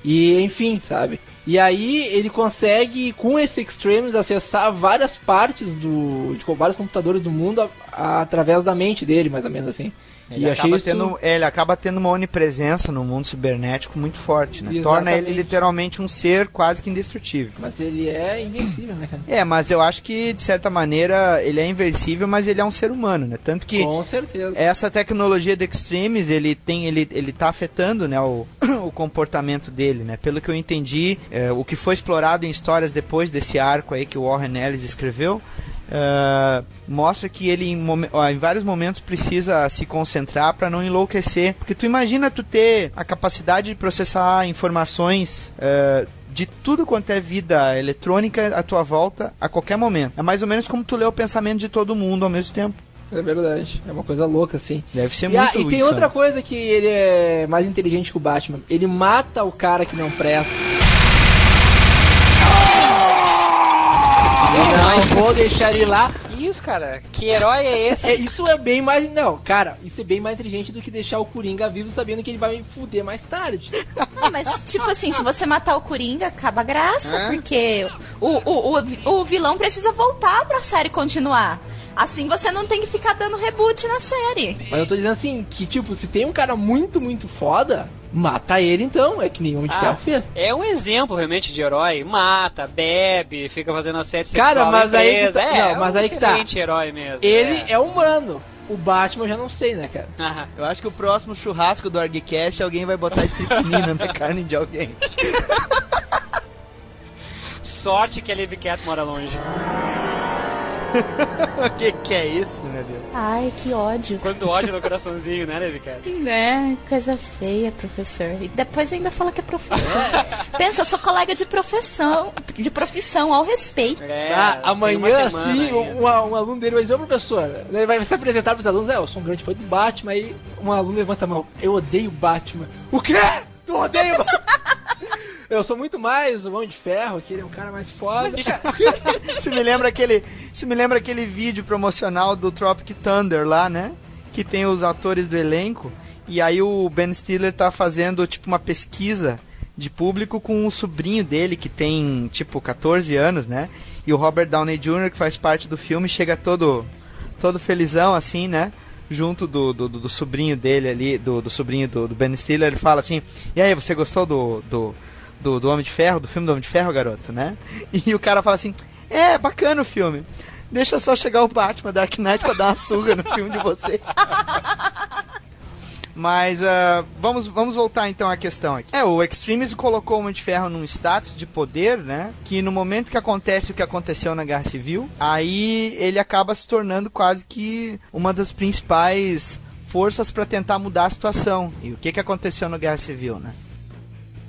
e enfim, sabe? E aí ele consegue, com esse Extremes, acessar várias partes do. de vários computadores do mundo a- a- através da mente dele, mais ou menos assim. Ele e acaba, isso. tendo, é, ele acaba tendo uma onipresença no mundo cibernético muito forte, né? Exatamente. Torna ele literalmente um ser quase que indestrutível. Mas ele é invencível, né, cara? É, mas eu acho que, de certa maneira, ele é invencível, mas ele é um ser humano, né? Tanto que Com certeza. essa tecnologia de Extremes, ele tem, ele, ele tá afetando, né, o, o comportamento dele, né? Pelo que eu entendi, é, o que foi explorado em histórias depois desse arco aí que o Warren Ellis escreveu, é, mostra que ele em, ó, em vários momentos precisa se concentrar para não enlouquecer, porque tu imagina tu ter a capacidade de processar informações é, de tudo quanto é vida eletrônica à tua volta a qualquer momento. É mais ou menos como tu lê o pensamento de todo mundo ao mesmo tempo. É verdade. É uma coisa louca, assim. Deve ser E, ah, muito e tem isso, outra né? coisa que ele é mais inteligente que o Batman. Ele mata o cara que não presta. Não vou deixar ele lá. Isso, cara. Que herói é esse? É, isso é bem mais. Não, cara, isso é bem mais inteligente do que deixar o Coringa vivo sabendo que ele vai me fuder mais tarde. Não, mas, tipo assim, se você matar o Coringa, acaba a graça, É. porque o, o, o, o vilão precisa voltar pra série continuar. Assim você não tem que ficar dando reboot na série. Mas eu tô dizendo assim, que tipo, se tem um cara muito, muito foda, mata ele então. É que nenhum de Ah, Ferro fez. é um exemplo realmente de herói. Mata, bebe, fica fazendo assédio Cara, sexual na mas aí que tá- É, não, é mas um aí que tá. excelente herói mesmo. Ele é humano. O Batman eu já não sei, né, cara? Aham. Eu acho que o próximo churrasco do Argcast alguém vai botar estricnina na carne de alguém. Sorte que a Liv Cat mora longe. o que que é isso, meu Deus? Ai, que ódio. Quando ódio no coraçãozinho, né, Liv Cat? Né, coisa feia, professor. E depois ainda fala que é professor. Pensa, eu sou colega de profissão, de profissão, ao respeito. É, ah, amanhã, assim, ainda. um, um aluno dele vai dizer, ô professor, ele vai se apresentar pros alunos, é, eu sou um grande fã do Batman, aí um aluno levanta a mão, eu odeio o Batman. O quê? Tu odeia o Batman? Eu sou muito mais o Homem de Ferro, que ele é um cara mais foda. Isso me lembra aquele, isso me lembra aquele vídeo promocional do Tropic Thunder lá, né? Que tem os atores do elenco e aí o Ben Stiller tá fazendo tipo uma pesquisa de público com o sobrinho dele que tem tipo 14 anos, né? E o Robert Downey Jr. que faz parte do filme chega todo todo felizão assim, né? Junto do, do, do- do sobrinho dele ali, do, do sobrinho do, do Ben Stiller, ele fala assim: E aí, você gostou do, do, do, do Homem de Ferro, do filme do Homem de Ferro, garoto, né? E o cara fala assim: É, bacana o filme. Deixa só chegar o Batman Dark Knight pra dar uma surra no filme de você. Mas ah, vamos, vamos voltar então à questão aqui. É, o Extremis colocou o Homem de Ferro num status de poder, né? Que no momento que acontece o que aconteceu na Guerra Civil, aí ele acaba se tornando quase que uma das principais forças para tentar mudar a situação. E o que, que aconteceu na Guerra Civil, né?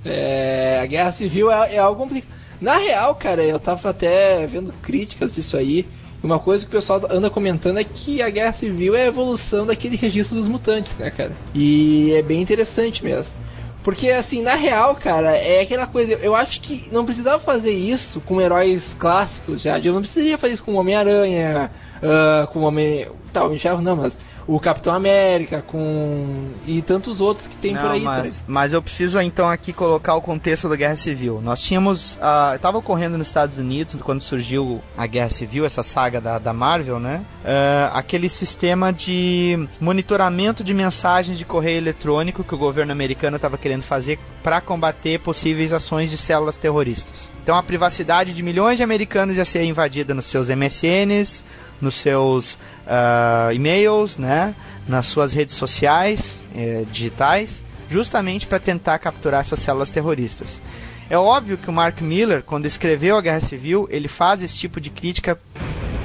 É, a guerra civil é, é algo complicado. Na real, cara, eu tava até vendo críticas disso aí. Uma coisa que o pessoal anda comentando é que a guerra civil é a evolução daquele registro dos mutantes, né, cara? E é bem interessante mesmo. Porque, assim, na real, cara, é aquela coisa. Eu acho que não precisava fazer isso com heróis clássicos já. Eu não precisaria fazer isso com o Homem-Aranha, ah, com o Homem. Tá, Homem Ferro não, mas o Capitão América, com. e tantos outros que tem por aí. tá mas, mas eu preciso então aqui colocar o contexto da Guerra Civil. Nós tínhamos. Uh, Estava ocorrendo nos Estados Unidos, quando surgiu a Guerra Civil, essa saga da, da Marvel, né? Ah, aquele sistema de monitoramento de mensagens de correio eletrônico que o governo americano estava querendo fazer para combater possíveis ações de células terroristas. Então a privacidade de milhões de americanos ia ser invadida nos seus MSNs, nos seus ah, e-mails, né? nas suas redes sociais eh, digitais, justamente para tentar capturar essas células terroristas. É óbvio que o Mark Miller, quando escreveu a Guerra Civil, ele faz esse tipo de crítica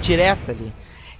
direta ali.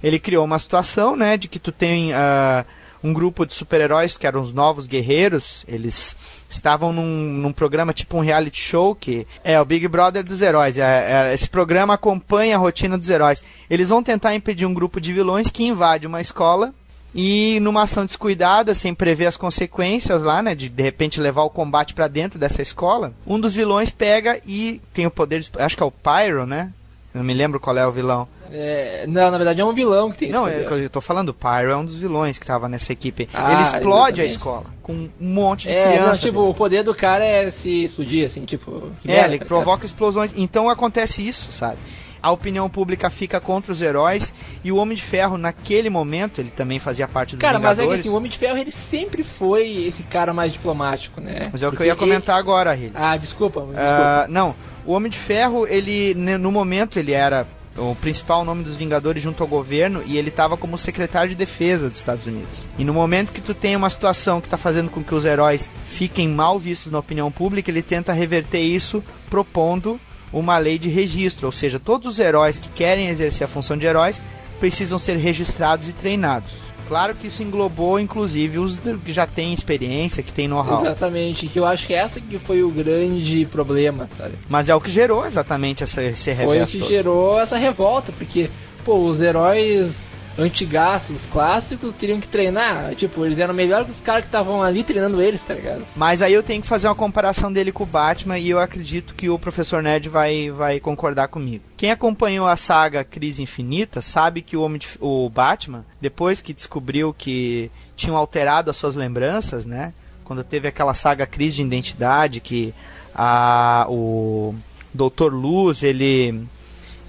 Ele criou uma situação, né, de que tu tem ah, um grupo de super-heróis que eram os novos guerreiros, eles estavam num, num programa tipo um reality show que é o Big Brother dos heróis. É- é- esse programa acompanha a rotina dos heróis. Eles vão tentar impedir um grupo de vilões que invade uma escola e numa ação descuidada, sem prever as consequências lá, né, de de repente levar o combate pra dentro dessa escola, um dos vilões pega e tem o poder, de, acho que é o Pyro, né? Eu não me lembro qual é o vilão. É, não, na verdade é um vilão que tem Não, poder. eu tô falando, o Pyro é um dos vilões que tava nessa equipe. Ah, ele explode a exatamente. escola com um monte de É, não, criança. tipo, o poder do cara é se explodir, assim, tipo. que É, merda, ele tá provoca explosões. Então acontece isso, sabe? A opinião pública fica contra os heróis e o Homem de Ferro, naquele momento, ele também fazia parte dos Cara, mas é que Vingadores. assim, o Homem de Ferro ele sempre foi esse cara mais diplomático, né? Mas é o que eu Porque ia comentar agora, Riley. ele- Ah, desculpa, desculpa. Ah, não, o Homem de Ferro, ele no momento ele era o principal nome dos Vingadores junto ao governo e ele estava como secretário de defesa dos Estados Unidos. E no momento que tu tem uma situação que está fazendo com que os heróis fiquem mal vistos na opinião pública, ele tenta reverter isso propondo uma lei de registro, ou seja, todos os heróis que querem exercer a função de heróis precisam ser registrados e treinados. Claro que isso englobou inclusive os que já têm experiência, que têm know-how. Exatamente, que eu acho que essa que foi o grande problema, sabe? Mas é o que gerou exatamente essa, esse Foi o revés que todo. gerou essa revolta, porque, pô, os heróis antigaços, os clássicos, teriam que treinar. Tipo, eles eram melhor que os caras que estavam ali treinando eles, tá ligado? Mas aí eu tenho que fazer uma comparação dele com o Batman e eu acredito que o Professor Nerd vai, vai concordar comigo. Quem acompanhou a saga Crise Infinita sabe que o, Homem de, o Batman, depois que descobriu que tinham alterado as suas lembranças, né? Quando teve aquela saga Crise de Identidade, que a, o Dr. Luz, ele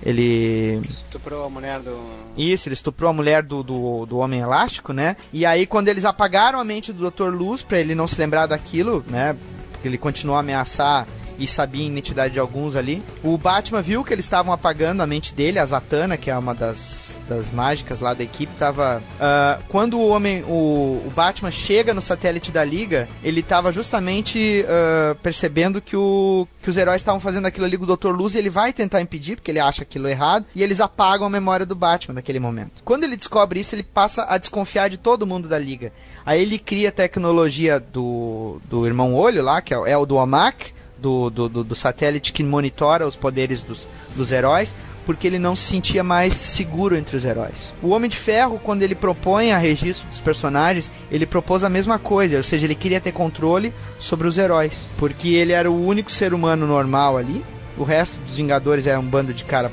ele. Estuprou a mulher do. Isso, ele estuprou a mulher do, do, do Homem Elástico, né? E aí, quando eles apagaram a mente do Dr. Luz, pra ele não se lembrar daquilo, né? Porque ele continuou a ameaçar e sabia a identidade de alguns ali. O Batman viu que eles estavam apagando a mente dele, a Zatanna, que é uma das, das mágicas lá da equipe, tava. Uh, quando o homem. O, o, Batman chega no satélite da Liga, ele tava justamente uh, percebendo que, o, que os heróis estavam fazendo aquilo ali com o Dr. Luz e ele vai tentar impedir, porque ele acha aquilo errado, e eles apagam a memória do Batman naquele momento. Quando ele descobre isso, ele passa a desconfiar de todo mundo da Liga. Aí ele cria a tecnologia do, do irmão olho lá, que é, é o do Amak, do, do, do, do satélite que monitora os poderes dos, dos heróis, porque ele não se sentia mais seguro entre os heróis. O Homem de Ferro, quando ele propõe a registro dos personagens, ele propôs a mesma coisa, ou seja, ele queria ter controle sobre os heróis, porque ele era o único ser humano normal ali. O resto dos Vingadores era um bando de cara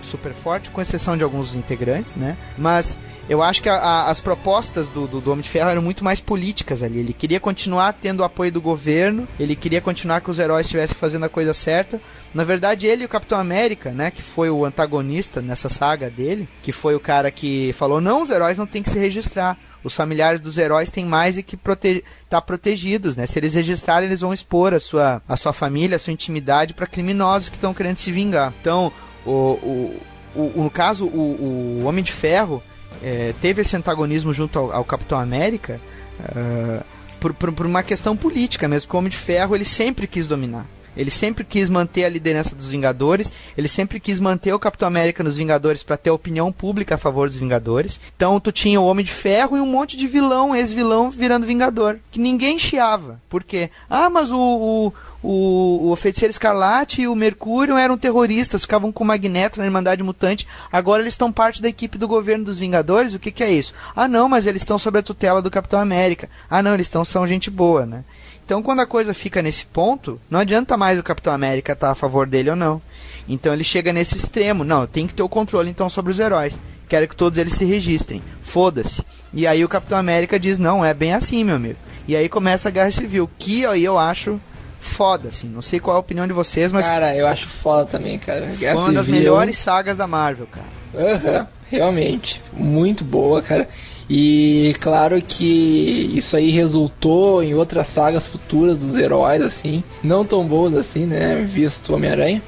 super forte, com exceção de alguns integrantes, né? Mas eu acho que a, a, as propostas do, do, do, Homem de Ferro eram muito mais políticas ali. Ele queria continuar tendo o apoio do governo, ele queria continuar que os heróis estivessem fazendo a coisa certa. Na verdade, ele e o Capitão América, né, que foi o antagonista nessa saga dele, que foi o cara que falou: não, os heróis não têm que se registrar. Os familiares dos heróis têm mais e que prote tá protegidos, né? Se eles registrarem, eles vão expor a sua, a sua família, a sua intimidade para criminosos que estão querendo se vingar. Então, o, o, o, no caso, o, o Homem de Ferro é, teve esse antagonismo junto ao, ao Capitão América uh, por, por, por, uma questão política mesmo. Porque o Homem de Ferro ele sempre quis dominar. Ele sempre quis manter a liderança dos Vingadores, ele sempre quis manter o Capitão América nos Vingadores para ter opinião pública a favor dos Vingadores. Então tu tinha o Homem de Ferro e um monte de vilão, ex-vilão, virando Vingador. Que ninguém chiava. Por quê? Ah, mas o, o, o, o Feiticeiro Escarlate e o Mercúrio eram terroristas, ficavam com o Magneto na Irmandade Mutante. Agora eles estão parte da equipe do governo dos Vingadores. O que, que é isso? Ah, não, mas eles estão sob a tutela do Capitão América. Ah, não, eles estão são gente boa, né? Então, quando a coisa fica nesse ponto, não adianta mais o Capitão América estar tá a favor dele ou não. Então ele chega nesse extremo. Não, tem que ter o controle então sobre os heróis. Quero que todos eles se registrem. Foda-se. E aí o Capitão América diz: Não, é bem assim, meu amigo. E aí começa a Guerra Civil, que aí eu acho foda, assim. Não sei qual é a opinião de vocês, mas. Cara, eu acho foda também, cara. Guerra foi uma das melhores sagas da Marvel, cara. Aham, uhum, realmente. Muito boa, cara. E claro que isso aí resultou em outras sagas futuras dos heróis, assim. Não tão boas assim, né? Visto Homem-Aranha.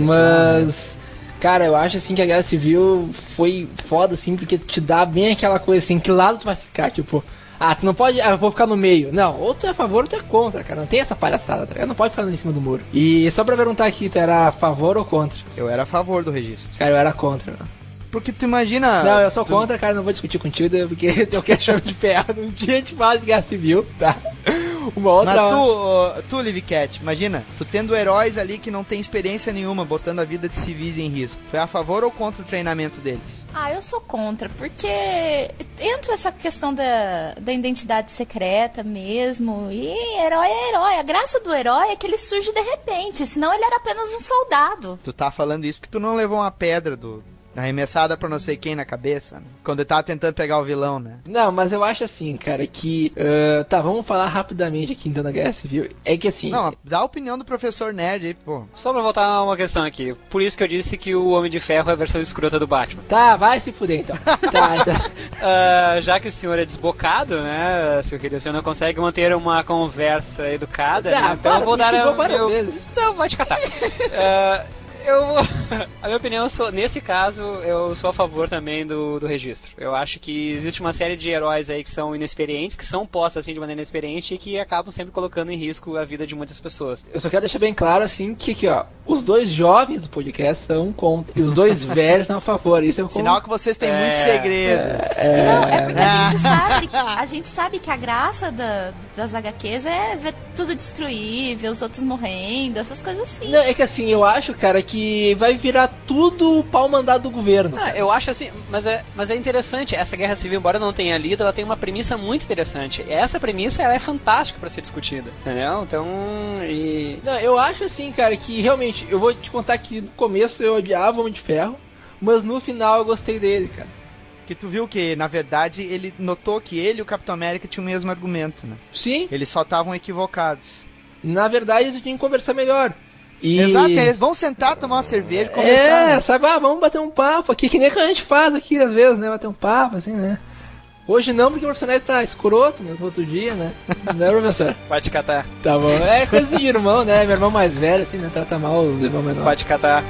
Mas. Cara, eu acho assim que a Guerra Civil foi foda, assim, porque te dá bem aquela coisa assim, que lado tu vai ficar, tipo, ah, tu não pode. Ah, eu vou ficar no meio. Não, ou tu é a favor ou tu é contra, cara. Não tem essa palhaçada, tá ligado? Não pode ficar em cima do muro. E só pra perguntar aqui, tu era a favor ou contra? Eu era a favor do registro. Cara, eu era contra, mano. Porque tu imagina. Não, eu sou tu... contra, cara, não vou discutir contigo, porque eu quero chamar de ferro. Um dia a gente fala de guerra civil, tá? Uma outra. Mas tu, tu, Liv Cat, imagina, tu tendo heróis ali que não tem experiência nenhuma, botando a vida de civis em risco. Tu é a favor ou contra o treinamento deles? Ah, eu sou contra, porque entra essa questão da, da identidade secreta mesmo. E herói é herói. A graça do herói é que ele surge de repente, senão ele era apenas um soldado. Tu tá falando isso porque tu não levou uma pedra do, Arremessada pra não sei quem na cabeça, né? Quando ele tava tentando pegar o vilão, né? Não, mas eu acho assim, cara, que. Uh, tá, vamos falar rapidamente aqui então da Guerra Civil. É que assim. Não, dá a opinião do professor Nerd aí, pô. Só pra voltar a uma questão aqui. Por isso que eu disse que o Homem de Ferro é a versão escrota do Batman. Tá, vai se fuder então. tá, tá. Uh, já que o senhor é desbocado, né? Se o senhor não consegue manter uma conversa educada, tá, né? então para, eu vou dar. A, eu, vezes. Não, vai te catar. uh, eu. A minha opinião, sou, nesse caso, eu sou a favor também do, do registro. Eu acho que existe uma série de heróis aí que são inexperientes, que são postos assim de maneira inexperiente e que acabam sempre colocando em risco a vida de muitas pessoas. Eu só quero deixar bem claro, assim, que aqui, ó, os dois jovens do podcast são contra e os dois velhos são a favor. Isso é Sinal que vocês têm é, muitos segredos. É, Não, é porque a gente sabe que, a gente sabe que a graça da, das HQs é ver tudo destruir, ver os outros morrendo, essas coisas assim. Não, é que assim, eu acho, cara, que vai virar tudo o pau mandado do governo. Ah, eu acho assim, mas é, mas é interessante. Essa guerra civil, embora eu não tenha lido, ela tem uma premissa muito interessante. Essa premissa ela é fantástica para ser discutida, entendeu? Então, e Não, eu acho assim, cara, que realmente, eu vou te contar que no começo eu odiava o Homem de Ferro, mas no final eu gostei dele, cara. Que tu viu que, na verdade, ele notou que ele e o Capitão América tinham o mesmo argumento, né? Sim, Eles só estavam equivocados. na verdade eles tinham que conversar melhor. E... Exato, eles vão sentar, tomar uma cerveja e conversar. É, né? sabe, ah, vamos bater um papo aqui, que nem que a gente faz aqui às vezes, né? Bater um papo, assim, né? Hoje não, porque o personagem tá escroto, no outro dia, né? né, professor? pode catar, Tá bom. É coisa de irmão, né? Meu irmão mais velho, assim, né? Trata mal os irmãos menores. pode catar.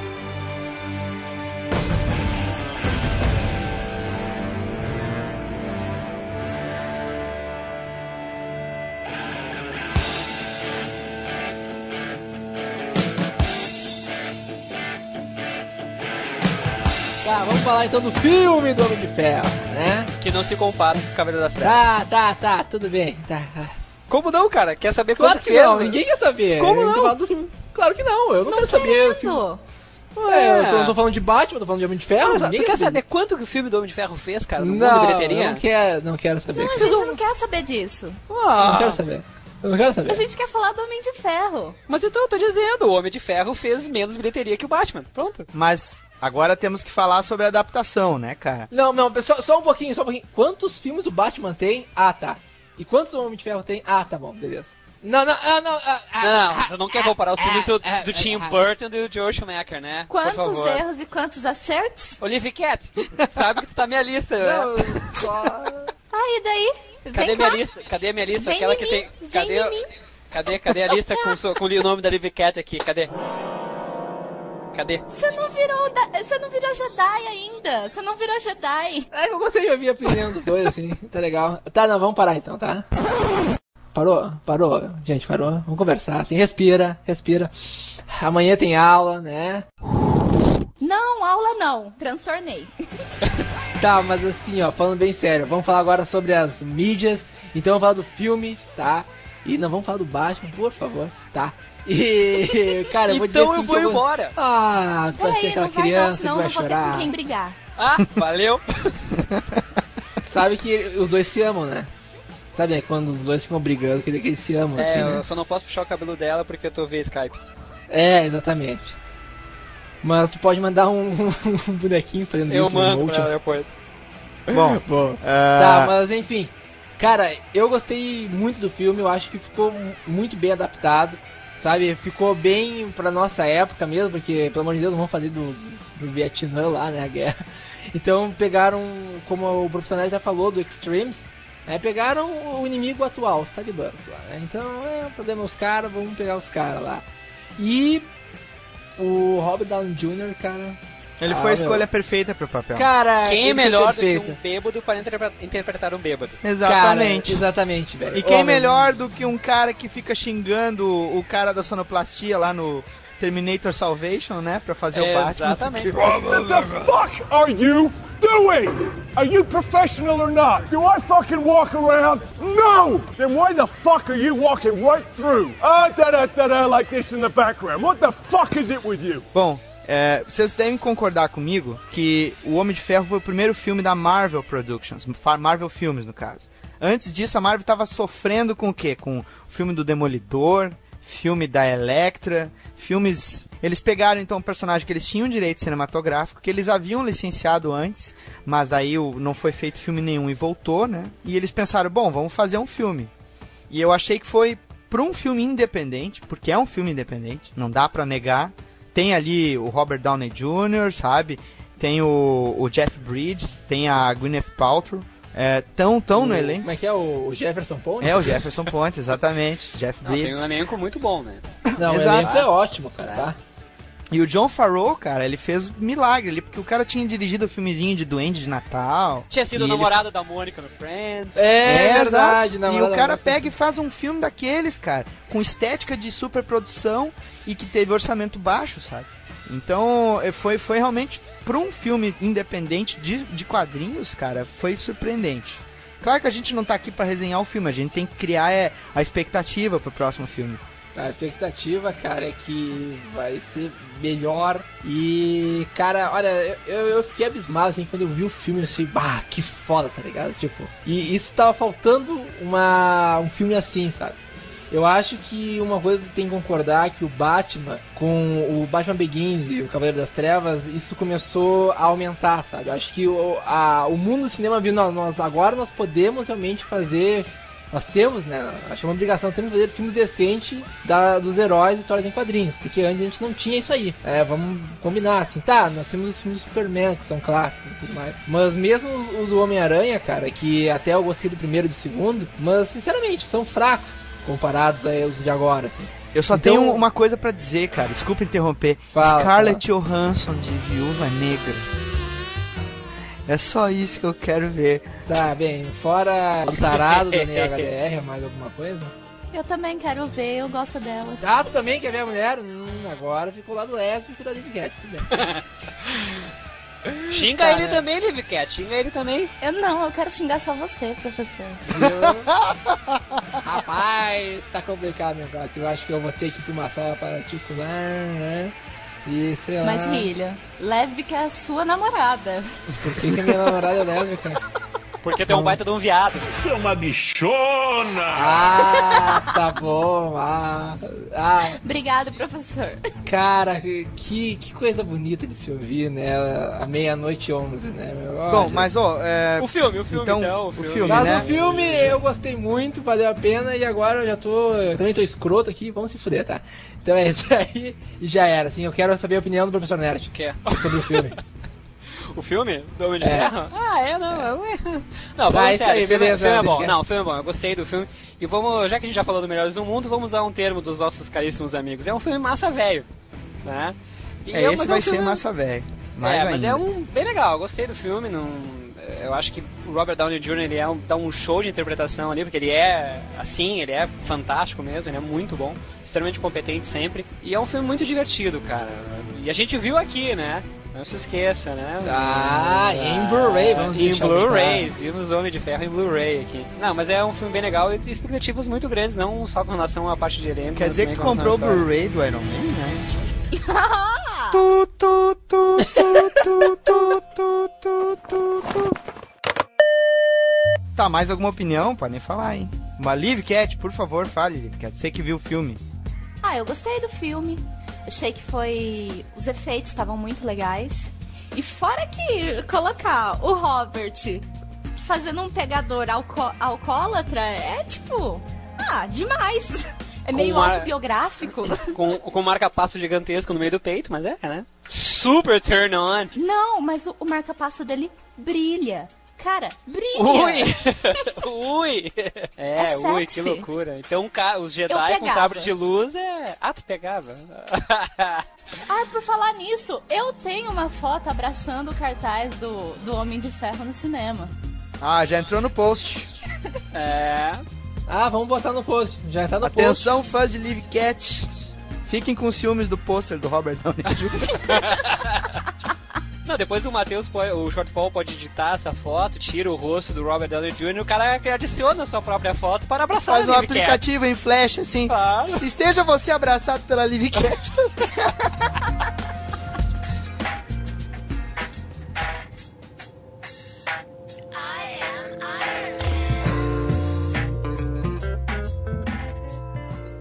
Falar então do filme do Homem de Ferro, né? Que não se compara com o Cavaleiro das Trevas. Tá, tá, tá, tudo bem. Tá. tá. Como não, cara? Quer saber Claro quanto que fez? não, ninguém quer saber. Como Eu não? do filme. Claro que não, eu não, Não quero saber. o filme. querendo. É, eu tô, não tô falando de Batman, tô falando de Homem de Ferro. Mas, ninguém tu quer saber quanto que o filme do Homem de Ferro fez, cara, no mundo de Não, bilheteria? eu não quero, não quero saber. Não, a gente não quer saber disso. Eu não Ah, quero saber. Eu não quero saber. A gente quer falar do Homem de Ferro. mas então eu tô dizendo, o Homem de Ferro fez menos bilheteria que o Batman. Pronto. Mas agora temos que falar sobre a adaptação, né, cara? Não, não, pessoal, só um pouquinho, só um pouquinho. Quantos filmes o Batman tem? Ah, tá. E quantos o Homem de Ferro tem? Ah, tá bom, beleza. Não, não, ah, não. Ah, ah, Não, ah, você não quer comparar os filmes do, ah, do ah, Tim ah, Burton e do Joe Schumacher, né? Por Quantos favor. erros e quantos acertos? Olivia Cat, sabe que tu tá na minha lista, né? Não, só... Ah, e daí? Cadê Vem minha cá. lista? Cadê a minha lista? Vem Aquela em que mim, tem. vem Cadê? em mim. Cadê, cadê a lista com, com o nome da Olivia Cat aqui? Cadê? Cadê? Você não virou da... Você não virou Jedi ainda. Você não virou Jedi. É que eu gostei de ouvir a opinião dos dois, assim. Tá legal. Tá, não, vamos parar então, tá? Parou? Parou? Gente, parou? Vamos conversar, assim. Respira, respira. Amanhã tem aula, né? Não, aula não. Transtornei. Tá, mas assim, ó, falando bem sério, vamos falar agora sobre as mídias. Então vamos falar do filme, tá? E não vamos falar do Batman, por favor, tá? E, cara, eu vou dizer Então assim eu que vou embora. Ah, tu vai ser aquela não vai não, criança que eu não vou ter com quem brigar. Ah, valeu. Sabe que os dois se amam, né? Sabe, né? Quando os dois ficam brigando, quer dizer que eles se amam, É, assim, né? eu só não posso puxar o cabelo dela porque eu tô via Skype. É, exatamente. Mas tu pode mandar um, um bonequinho fazendo Eu isso, um mando pra ela depois. Bom, Bom, ah, Tá, mas enfim. Cara, eu gostei muito do filme, eu acho que ficou mu- muito bem adaptado, sabe? Ficou bem pra nossa época mesmo, porque, pelo amor de Deus, não vão fazer do, do Vietnã lá, né, a guerra. Então pegaram, como o profissional já falou, do Extremes, né, pegaram o inimigo atual, os talibãs lá, né? Então, é, problema os caras, vamos pegar os caras lá. E o Robert Downey Jr., cara... ele Ah, foi a meu. escolha perfeita pro papel. Cara, Quem é melhor do que perfeito. um bêbado para interpre- interpretar um bêbado? Exatamente. Cara, exatamente, velho. E quem Ó, melhor do que um cara que fica xingando o cara da sonoplastia lá no Terminator Salvation, né? Pra fazer o Batman. Exatamente. What the fuck are you doing? Are you professional or not? Do I fucking walk around? No! Then why the fuck are you walking right through? Ah, da da da da, like this in the background. What the fuck is it with you? Bom, é, vocês devem concordar comigo que O Homem de Ferro foi o primeiro filme da Marvel Productions, Marvel Filmes no caso. Antes disso, a Marvel estava sofrendo com o quê? Com o filme do Demolidor, filme da Electra, filmes. Eles pegaram então um personagem que eles tinham direito cinematográfico, que eles haviam licenciado antes, mas daí não foi feito filme nenhum e voltou, né? E eles pensaram, bom, vamos fazer um filme. E eu achei que foi para um filme independente, porque é um filme independente, não dá pra negar. Tem ali o Robert Downey Jr., sabe? Tem o, o Jeff Bridges, tem a Gwyneth Paltrow. É, tão, tão no elenco. Como é que é o Jefferson Ponte? É o Jefferson Pontes, exatamente. Jeff Não, tem Bridges. um elenco muito bom, né? Não, o Exato. elenco é ótimo, cara, tá? E o John Farrow, cara, ele fez um milagre ali, porque o cara tinha dirigido o filmezinho de Duende de Natal. Tinha sido E ele- namorado da Mônica no Friends. É, exato. verdade. E o cara pega e faz um filme daqueles, cara, com estética de superprodução e que teve orçamento baixo, sabe? Então, eh, foi, foi realmente, para um filme independente de, de quadrinhos, cara, foi surpreendente. Claro que a gente não tá aqui para resenhar o filme, a gente tem que criar é, a expectativa pro próximo filme. A expectativa, cara, é que vai ser melhor. E, cara, olha, eu, eu fiquei abismado assim quando eu vi o filme assim, bah, que foda, tá ligado? Tipo, e isso tava faltando uma, um filme assim, sabe? Eu acho que uma coisa que tem que concordar é que o Batman, com o Batman Begins e o Cavaleiro das Trevas, isso começou a aumentar, sabe? Eu acho que o, a, o mundo do cinema viu, nós, agora nós podemos realmente fazer nós temos, né? Acho uma obrigação, temos que fazer filmes decentes da, dos heróis e histórias em quadrinhos, porque antes a gente não tinha isso aí. É, vamos combinar assim, tá? Nós temos os filmes do Superman, que são clássicos e tudo mais. Mas mesmo os do Homem-Aranha, cara, que até eu gostei do primeiro e do segundo, mas sinceramente, são fracos comparados aos de agora, assim. Eu só Então- tenho uma coisa pra dizer, cara. Desculpa interromper. Fala, Scarlett Johansson de Viúva Negra. É só isso que eu quero ver. Tá, bem, fora o tarado da NHDR, mais alguma coisa? Eu também quero ver, eu gosto dela. Ah, tu também quer ver a mulher? Hum, agora ficou lá do lésbico da Liv Cat, tudo bem. Xinga Cara. ele também, Liv Cat. Xinga ele também. Eu não, eu quero xingar só você, professor. Viu? Rapaz, tá complicado o negócio. Eu acho que eu vou ter que ir pra uma sala particular, né? E sei lá. Mas, Rilha, lésbica é a sua namorada. Por que, que minha namorada é lésbica? Porque tem um baita de um viado. Você é uma bichona! Ah, tá bom. Ah, ah, Obrigada, professor. cara, que, que coisa bonita de se ouvir, né? A meia-noite e onze, né? meu? Bom, mas ó, é, O filme, o filme, Então, então. o o filme. filme. Mas né? o filme eu gostei muito, valeu a pena e agora eu já tô. Eu também tô escroto aqui, vamos se fuder, tá? Então é isso aí e já era, assim. Eu quero saber a opinião do professor Nerd Que é? sobre o filme. O filme do Homem de É. Ferro? Ah, é, não. é. Não, Ah, vamos isso sério. aí, filme, beleza, o filme é bom. Não, o filme é bom. Eu gostei do filme. E vamos, já que a gente já falou do Melhores do Mundo, vamos usar um termo dos nossos caríssimos amigos. É um filme massa velho, né? E é, mas esse um vai ser filme- massa velho. Mais é, mas ainda. é um bem legal, eu gostei do filme. Não, eu acho que o Robert Downey Jr. ele é um, dá um show de interpretação ali, porque ele é assim, ele é fantástico mesmo, ele é muito bom, extremamente competente sempre. E é um filme muito divertido, cara. E a gente viu aqui, né? Não se esqueça, né? Ah, em Blu-ray, vamos Em Blu-ray, vimos Homem de Ferro em Blu-ray aqui. Não, mas é um filme bem legal e expectativas muito grandes, não só com relação à parte de elenco. Quer dizer que tu comprou o. Blu-ray do Iron Man, né? Tu, tu, tu, tu, tu, tu, tu, tu, tu, tu. Tá, mais alguma opinião? Podem falar, hein? Uma Liv Cat, por favor, fale, Liv Cat. Você que viu o filme. Ah, eu gostei do filme. Achei que foi. Os efeitos estavam muito legais. E fora que colocar o Robert fazendo um pegador alco alcoólatra é tipo. Ah, demais. É meio autobiográfico. com, com um marca-passo gigantesco no meio do peito, mas é, né? Super turn on. Não, mas o, o marca-passo dele brilha. Cara, brilha. Ui! ui! É, É ui, que loucura. Então ca- os Jedi com sabre de luz é. Ah, tu pegava. Ah, por falar nisso, eu tenho uma foto abraçando o cartaz do, do Homem de Ferro no cinema. Ah, já entrou no post. é. Ah, vamos botar no post. Já tá no post. Atenção, fãs de Liv Cat. Fiquem com ciúmes do pôster do Robert Downey Jr. Não, depois o Matheus, o Shortfall pode editar essa foto, tira o rosto do Robert Downey Jr. o cara adiciona a sua própria foto para abraçar Faz a um Liv Cat. aplicativo em flash, assim. Claro. Se esteja você abraçado pela Liv Cat.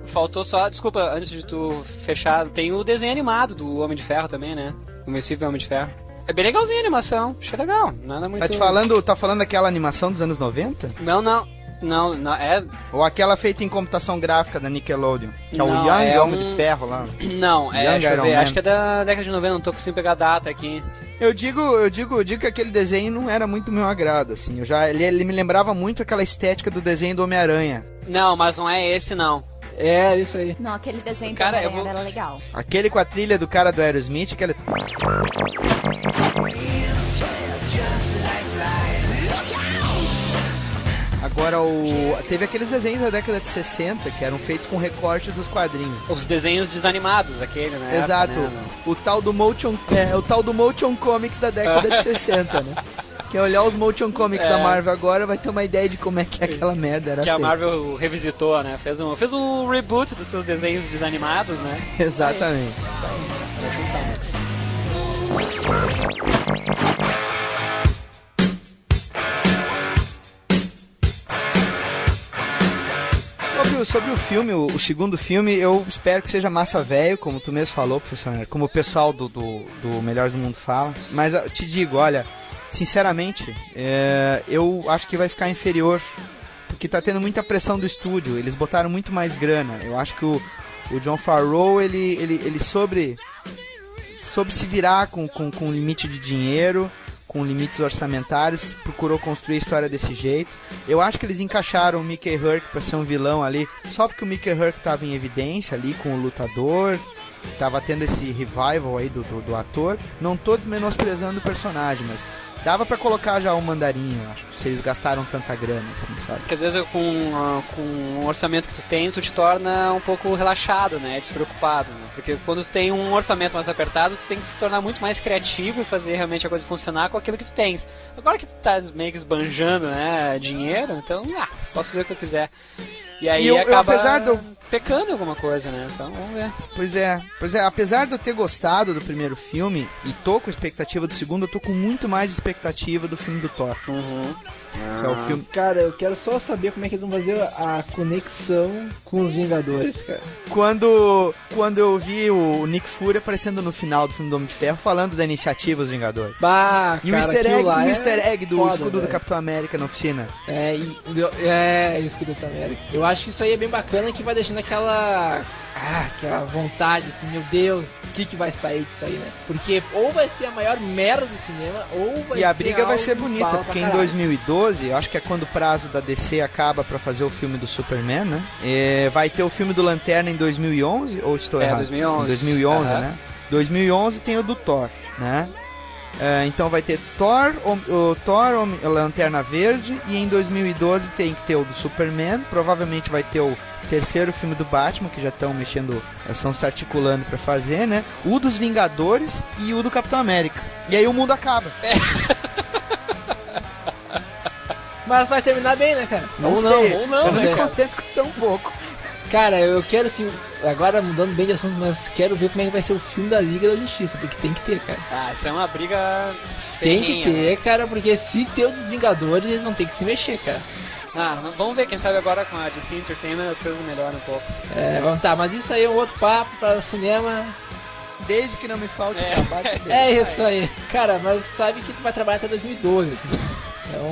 Faltou só, desculpa, antes de tu fechar, tem o desenho animado do Homem de Ferro também, né? O Invencível Homem de Ferro. É bem legalzinho a animação, achei legal, nada muito... Tá te falando, tá falando daquela animação dos anos 90? Não, não, não, não, é... Ou aquela feita em computação gráfica da Nickelodeon? Que é o Não, Young é Homem um- de Ferro lá. Não, é, Young Iron ver, Man. acho que é da década de 90, não tô conseguindo pegar a data aqui. Eu digo, eu digo, eu digo que aquele desenho não era muito meu agrado, assim. Eu já, ele, ele me lembrava muito aquela estética do desenho do Homem-Aranha. Não, mas não é esse não. É, isso aí. Não, aquele desenho Cara, do Homem-Aranha vou- era legal. Aquele com a trilha do cara do Aerosmith, aquele... Agora o. Teve aqueles desenhos da década de 60 que eram feitos com recorte dos quadrinhos. Os desenhos desanimados, aquele, né? Exato. Época, né? O tal do motion, é, o tal do motion comics da década de 60, né? Quer olhar os motion comics É. da Marvel agora, vai ter uma ideia de como é que é aquela merda. Era Que a feio. Marvel revisitou, né? Fez um, fez um reboot dos seus desenhos desanimados, né? Exatamente. Sobre o, sobre o filme, o, o segundo filme, eu espero que seja massa velho, como tu mesmo falou, professor, Nery, como o pessoal do, do, do Melhores do Mundo fala. Mas eu te digo, olha, sinceramente, é, eu acho que vai ficar inferior, porque tá tendo muita pressão do estúdio, eles botaram muito mais grana. Eu acho que o, o John Farrow, ele, ele, ele sobre, sobre se virar com, com, com limite de dinheiro, com limites orçamentários, procurou construir a história desse jeito. Eu acho que eles encaixaram o Mickey Hurk para ser um vilão ali, só porque o Mickey Hurk estava em evidência ali com o lutador, tava tendo esse revival aí do, do, do ator. Não tô menosprezando o personagem, mas dava para colocar já o mandarim, acho, se eles gastaram tanta grana, assim, sabe? Porque às vezes com, ah, com o orçamento que tu tem, tu te torna um pouco relaxado, né? Despreocupado, né? Porque quando tu tem um orçamento mais apertado, tu tem que se tornar muito mais criativo e fazer realmente a coisa funcionar com aquilo que tu tens. Agora que tu tá meio que esbanjando, né, dinheiro, então, ah, posso fazer o que eu quiser. E aí E eu- eu, acaba apesar de eu- pecando alguma coisa, né? Então, vamos ver. Pois é, pois é, apesar de eu ter gostado do primeiro filme e tô com expectativa do segundo, eu tô com muito mais expectativa do filme do Thor. Uhum. Esse é o filme. Cara, eu quero só saber como é que eles vão fazer a conexão com os Vingadores, cara. Quando, quando eu vi o Nick Fury aparecendo no final do filme do Homem de Ferro falando da iniciativa dos Vingadores. Bah, E o cara, easter aquilo egg, lá o é easter egg do foda, escudo do velho. Capitão América na oficina. É, e, é, isso que do América. Eu acho que isso aí é bem bacana que vai deixando aquela. Ah, aquela vontade, assim, meu Deus, o que, que vai sair disso aí, né? Porque ou vai ser a maior merda do cinema, ou vai e a ser briga vai ser bonita, porque em caralho. 2012, eu acho que é quando o prazo da DC acaba pra fazer o filme do Superman, né? É, vai ter o filme do Lanterna em 2011, ou estou É, errado? 2011. Em 2011, Aham. né? 2011 tem o do Thor, né? É, então vai ter Thor, o, o Thor, Hom- Lanterna Verde, e em 2012 tem que ter o do Superman, provavelmente vai ter o terceiro filme do Batman, que já estão mexendo, estão se articulando pra fazer, né? O dos Vingadores e o do Capitão América. E aí o mundo acaba. Mas vai terminar bem, né, cara? Não ou sei, não, ou eu não, não né, me contento com tão pouco. Cara, eu quero assim, agora mudando bem de assunto, mas quero ver como é que vai ser o filme da Liga da Justiça, porque tem que ter, cara. Ah, isso é uma briga. Tem que ferrenha, né? ter, cara, porque se ter o dos Vingadores, eles vão ter que se mexer, cara. Ah, vamos ver, quem sabe agora com a DC Entertainment as coisas melhoram um pouco. É, vamos tá, mas isso aí é um outro papo para cinema. Desde que não me falte É. trabalho. É isso aí. Cara, mas sabe que tu vai trabalhar até 2012, assim. Então.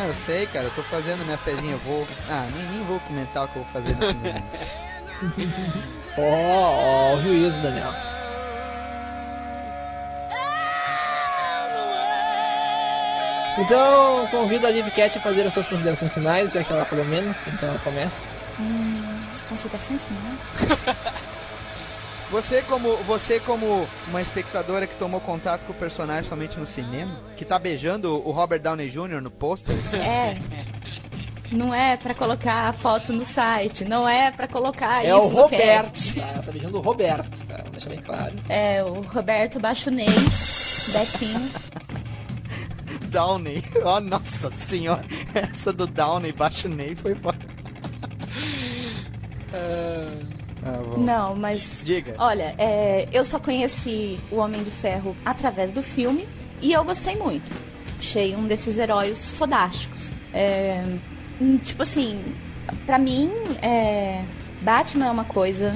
Ah, eu sei, cara, eu tô fazendo minha fezinha, eu vou. Ah, nem, nem vou comentar o que eu vou fazer no filme. Ó, ó, o juízo, Daniel. Então, convido a Liv Cat a fazer as suas considerações finais, já que ela falou menos, então ela começa. Considerações finais? Você como, você como uma espectadora que tomou contato com o personagem somente no cinema, que tá beijando o Robert Downey Jr. no pôster, É. Não é pra colocar a foto no site, não é pra colocar É isso o no Roberto, cast. tá? Ela tá beijando o Roberto, tá? Deixar bem claro. É o Roberto Baixonei, Betinho. Downey. Oh, nossa senhora. Essa do Downey baixo Ney foi foda. Ah, bom. Não, mas. Diga. Olha, é, eu só conheci o Homem de Ferro através do filme e eu gostei muito. Achei um desses heróis fodásticos. É, tipo assim, pra mim, é, Batman é uma coisa,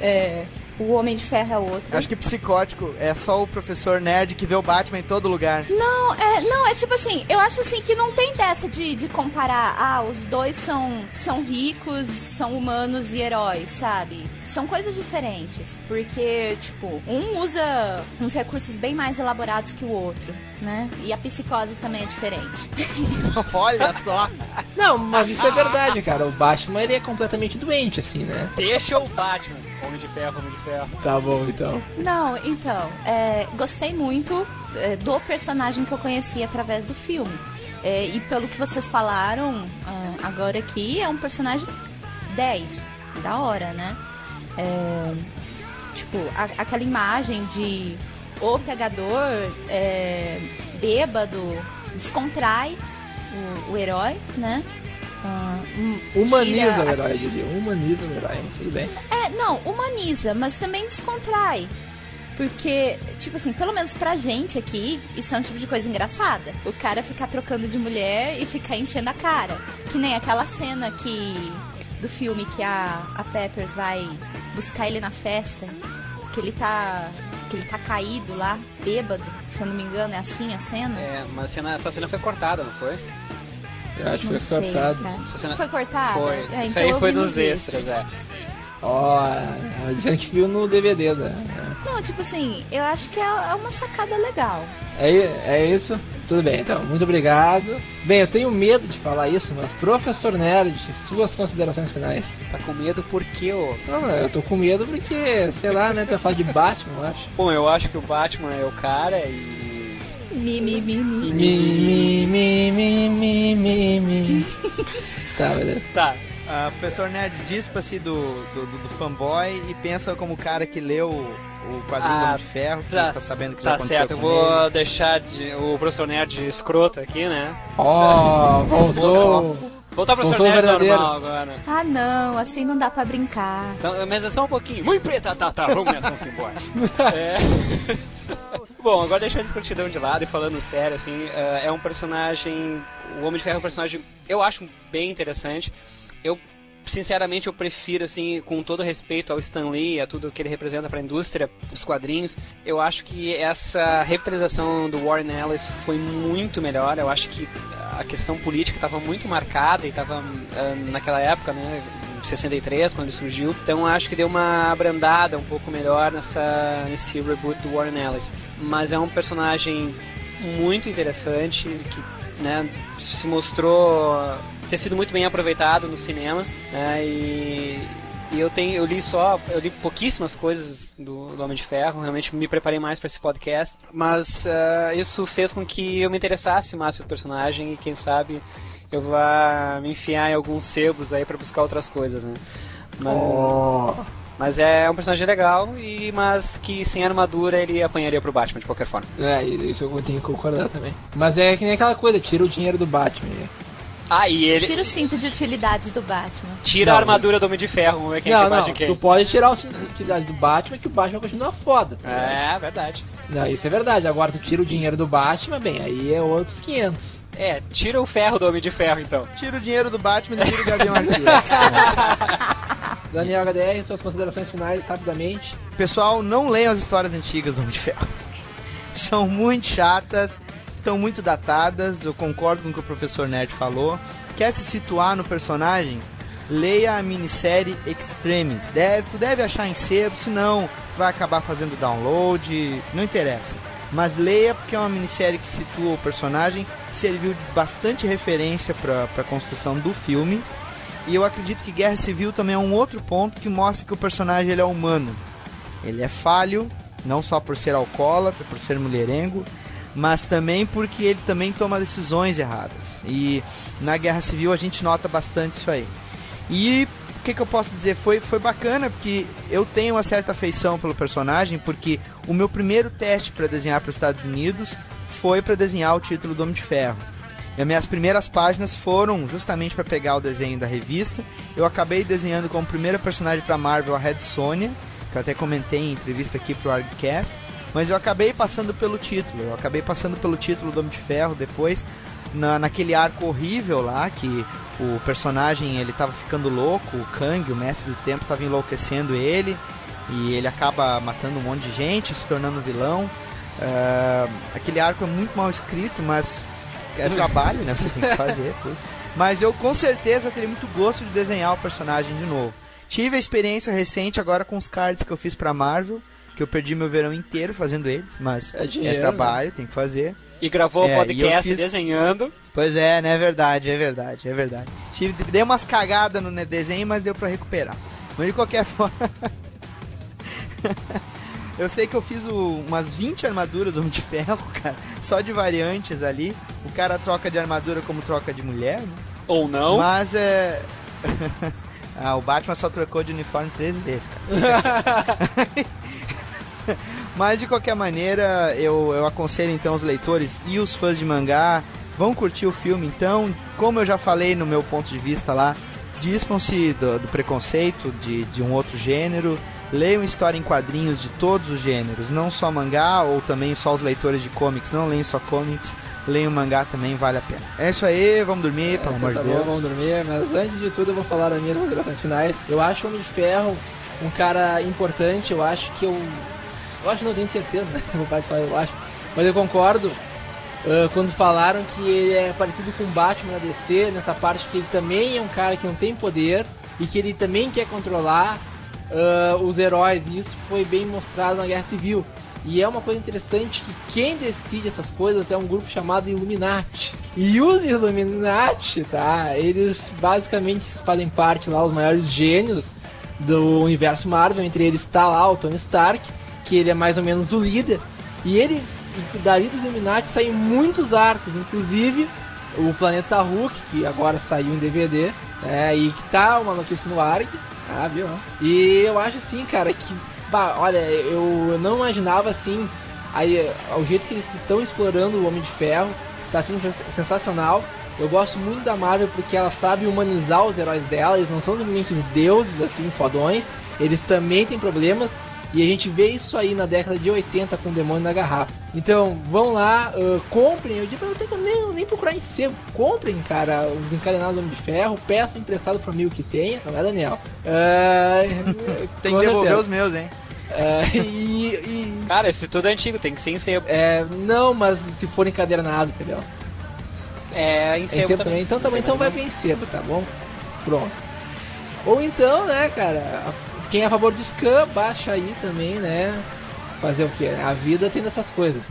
é, o Homem de Ferro é outra. Acho que psicótico é só o professor nerd que vê o Batman em todo lugar. Não, é, não, é tipo assim, eu acho assim que não tem dessa de, de comparar, ah, os dois são, são ricos, são humanos e heróis, sabe? São coisas diferentes. Porque, tipo, um usa uns recursos bem mais elaborados que o outro, né? E a psicose também é diferente. Olha só. Não, mas isso é verdade, cara. O Batman ele é completamente doente, assim, né? Deixa o Batman. Homem de ferro, homem de ferro. Tá bom, então. Não, então, é, gostei muito é, do personagem que eu conheci através do filme. É, e pelo que vocês falaram ah, agora aqui, é um personagem 10. Da hora, né? É, tipo, a- aquela imagem de o pegador é, bêbado descontrai o, o herói, né? Hum, Humaniza tira o herói. Humaniza o herói, mas tudo bem. É, não, humaniza, mas também descontrai. Porque, tipo assim, pelo menos pra gente aqui, isso é um tipo de coisa engraçada. O cara ficar trocando de mulher e ficar enchendo a cara. Que nem aquela cena que. do filme que a, a Peppers vai buscar ele na festa. Que ele tá. que ele tá caído lá, bêbado. Se eu não me engano, é assim a cena? É, mas a cena- essa cena foi cortada, não foi? Eu acho que foi cortado. cara. Foi cortada? Foi. É, Isso então aí eu foi nos extras, é. Ó, a gente viu no DVD, né? Não, tipo assim, eu acho que é é uma sacada legal. É, é isso? Tudo bem, então, muito obrigado. Bem, eu tenho medo de falar isso, mas professor Nerd, suas considerações finais. Tá com medo porque, ô. Não, não, eu tô com medo porque, sei lá, né, tu vai falar de Batman, eu acho. Bom, eu acho que o Batman é o cara e. Mi, mi, mi, mi. Mi, mi, mi, mi, mi, mi, mi. Tá, beleza. Tá, o professor Nerd dispa-se do, do, do- do fanboy e pensa como o cara que leu o, quadrinho do Ah, Homem de Ferro, que tá, tá sabendo o que já tá aconteceu certo. Eu com vou ele. deixar de- o professor Nerd escroto aqui, né? Ó, voltou. Voltar pro professor Voltou verdadeiro. normal agora. Ah, não, assim não dá pra brincar. Então, mas é só um pouquinho. Muito preta, tá, tá, vamos nessa, vamos embora. É... Bom, agora deixando a escrotidão de lado e falando sério, assim, eh, é um personagem. O Homem de Ferro é um personagem, eu acho bem interessante. Eu, sinceramente, eu prefiro, assim, com todo respeito ao Stan Lee, a tudo que ele representa para a indústria, os quadrinhos, eu acho que essa revitalização do Warren Ellis foi muito melhor. Eu acho que a questão política estava muito marcada e estava naquela época, né? 63, quando ele surgiu. Então acho que deu uma abrandada um pouco melhor nessa, nesse reboot do Warren Ellis. Mas é um personagem muito interessante, que né, se mostrou ter sido muito bem aproveitado no cinema. Né, e, e eu tenho, eu li só, eu li pouquíssimas coisas do, do Homem de Ferro, realmente me preparei mais para esse podcast. Mas ah, isso fez com que eu me interessasse mais pelo personagem e quem sabe eu vá me enfiar em alguns sebos aí para buscar outras coisas, né? Mas, Ó. mas é um personagem legal, e mas que sem armadura ele apanharia pro Batman de qualquer forma. É, isso eu tenho que concordar também. Mas é que nem aquela coisa, tira o dinheiro do Batman. né? Ah, e ele Tira o cinto de utilidades do Batman. tira Não, a armadura do Homem de Ferro, vamos ver quem é não, que bate não, quem. tu pode tirar o cinto de utilidade do Batman que o Batman continua foda. tá? É, verdade. Não, isso é verdade. Agora tu tira o dinheiro do Batman, bem, aí é outros 500. É, tira o ferro do Homem de Ferro, então. Tira o dinheiro do Batman e tira o Gavião Arqueiro. Daniel HDR, suas considerações finais, rapidamente. Pessoal, não leiam as histórias antigas do Homem de Ferro. São muito chatas, estão muito datadas, eu concordo com o que o professor Nerd falou. Quer se situar no personagem? Leia a minissérie Extremis. Deve, tu deve achar em sebo, senão vai acabar fazendo download, não interessa. Mas leia porque é uma minissérie que situa o personagem, serviu de bastante referência para a construção do filme. E eu acredito que Guerra Civil também é um outro ponto que mostra que o personagem ele é humano. Ele é falho, não só por ser alcoólatra, por ser mulherengo, mas também porque ele também toma decisões erradas. E na Guerra Civil a gente nota bastante isso aí. E o que, que eu posso dizer? Foi, foi bacana porque eu tenho uma certa afeição pelo personagem, porque o meu primeiro teste para desenhar para os Estados Unidos foi para desenhar o título do Homem de Ferro. E as minhas primeiras páginas foram justamente para pegar o desenho da revista. Eu acabei desenhando como primeira personagem para Marvel a Red Sonja, que eu até comentei em entrevista aqui pro Argcast, mas eu acabei passando pelo título. Eu acabei passando pelo título do Homem de Ferro depois na, naquele arco horrível lá que o personagem ele tava ficando louco, o Kang, o mestre do tempo, tava enlouquecendo ele e ele acaba matando um monte de gente, se tornando vilão. Ah, aquele arco é muito mal escrito, mas é trabalho, né? Você tem que fazer tudo. Mas eu com certeza teria muito gosto de desenhar o personagem de novo. Tive a experiência recente agora com os cards que eu fiz pra Marvel, que eu perdi meu verão inteiro fazendo eles, mas É é, dinheiro, trabalho, tem que fazer. E gravou o É, podcast fiz- desenhando. Pois é, né? É verdade, é verdade, é verdade. Tive, dei umas cagadas no desenho, mas deu pra recuperar. Mas de qualquer forma. Eu sei que eu fiz o- umas 20 armaduras do Homem de Ferro, cara. Só de variantes ali. O cara troca de armadura como troca de mulher, né? Ou não. Mas é. ah, o Batman só trocou de uniforme três vezes, cara. Mas de qualquer maneira, eu, eu aconselho então os leitores e os fãs de mangá Vão curtir o filme então. Como eu já falei no meu ponto de vista lá, dispam-se do, do preconceito de, de um outro gênero. Leiam história em quadrinhos de todos os gêneros, não só mangá ou também só os leitores de comics, não leem só comics, leiam mangá também, vale a pena. É isso aí, vamos dormir, pelo amor tá de bom, Deus. vamos dormir, mas antes de tudo eu vou falar as minhas considerações finais. Eu acho o Homem de Ferro um cara importante, eu acho que eu. Eu acho, não tenho certeza, né? Vou parar de falar, eu acho. Mas eu concordo ah, quando falaram que ele é parecido com o Batman na DC, nessa parte que ele também é um cara que não tem poder e que ele também quer controlar ah, os heróis, e isso foi bem mostrado na Guerra Civil. E é uma coisa interessante que quem decide essas coisas é um grupo chamado Illuminati. E os Illuminati, tá? Eles basicamente fazem parte lá, os maiores gênios do universo Marvel. Entre eles está lá o Tony Stark, que ele é mais ou menos o líder. E ele, dali dos Illuminati saem muitos arcos, inclusive o Planeta Hulk, que agora saiu em DVD, né? E que tá uma notícia no ar. Ah, viu? E eu acho assim, cara, que. Bah, olha, eu não imaginava assim. Aí, o jeito que eles estão explorando o Homem de Ferro, tá sendo sens- sensacional. Eu gosto muito da Marvel porque ela sabe humanizar os heróis dela, eles não são simplesmente deuses assim, fodões, eles também têm problemas. E a gente vê isso aí na década de 80 com o Demônio na Garrafa. Então, vão lá, ah, comprem. Eu digo, eu não tenho nem, nem procurar em sebo. Comprem, cara, os encadenados do Homem de Ferro. Peçam emprestado pro amigo que tenha, não é, Daniel? Ah, Tem que devolver certeza. os meus, hein? Ah, e, e- Cara, esse tudo é antigo, tem que ser em sebo. é, não, mas se for encadernado, entendeu? É, em Em sebo também. também. Então também então vai bem sebo, tá bom? Pronto. Ou então, né, cara, quem é a favor de Scam, baixa aí também, né? Fazer o que? A vida tem dessas coisas.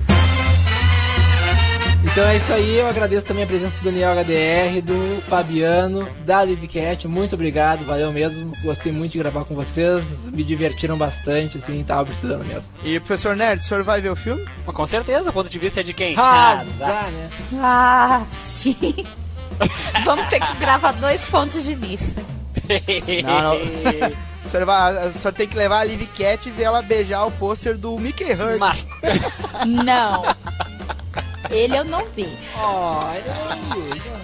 Então é isso aí, eu agradeço também a presença do Daniel HDR, do Fabiano, da Livecast, muito obrigado, valeu mesmo, gostei muito de gravar com vocês, me divertiram bastante, assim, tava precisando mesmo. E professor Nerd, o senhor vai ver o filme? Com certeza, o ponto de vista é de quem? Ah, dá. dá, né? Ah, fi. Vamos ter que gravar dois pontos de vista. Não, não. O senhor, vai, o senhor tem que levar a Liv Cat e ver ela beijar o pôster do Mickey Hurt. Mas, Não. Ele eu não vi. Oh, eu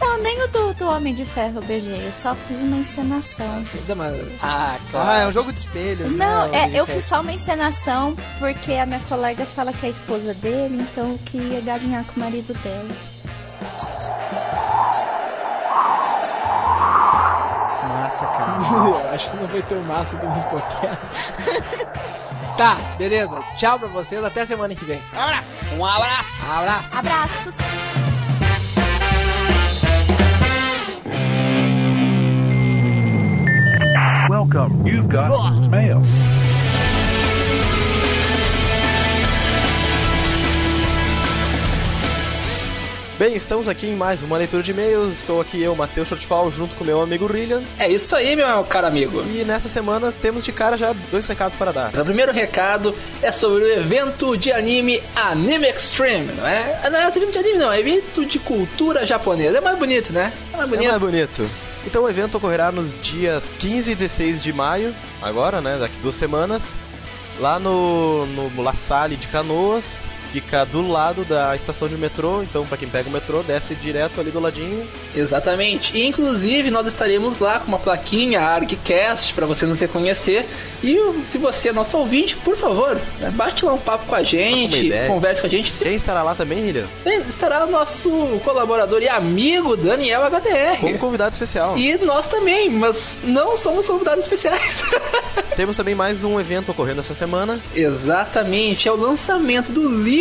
Não, nem o do, do Homem de Ferro eu beijei. Eu só fiz uma encenação. não mas ah, Ah, claro. é um jogo de espelho. Não, né, é, Liv eu fiz só uma encenação porque a minha colega fala que é a esposa dele, então eu queria galinhar com o marido dela. Massa, cara. Eu acho que não vai ter o massa do Mupoquete. tá, beleza. Tchau pra vocês. Até semana que vem. Um abraço. Abraço. Abraços! Welcome. You've got mail. Bem, estamos aqui em mais uma leitura de e-mails. Estou aqui eu, Matheus Shortfall, junto com meu amigo Rillian. É isso aí, meu caro amigo. E nessa semana temos de cara já dois recados para dar. O primeiro recado é sobre o evento de anime Anime Extreme, não é? Ah, Não é evento de anime, não, é evento de cultura japonesa. É mais bonito, né? É mais É bonito. mais bonito. Então o evento ocorrerá nos dias 15 e 16 de maio, agora, né, daqui duas semanas, lá no, no La Salle de Canoas. Fica do lado da estação de metrô, então para quem pega o metrô, desce direto ali do ladinho. Exatamente. E, inclusive, nós estaremos lá com uma plaquinha ArgCast para você nos reconhecer. E se você é nosso ouvinte, por favor, né, bate lá um papo com a gente, converse com a gente. Quem estará lá também, Rillian? Estará o nosso colaborador e amigo Daniel HDR. Como convidado especial. E nós também, mas não somos convidados especiais. Temos também mais um evento ocorrendo essa semana. Exatamente, é o lançamento do livro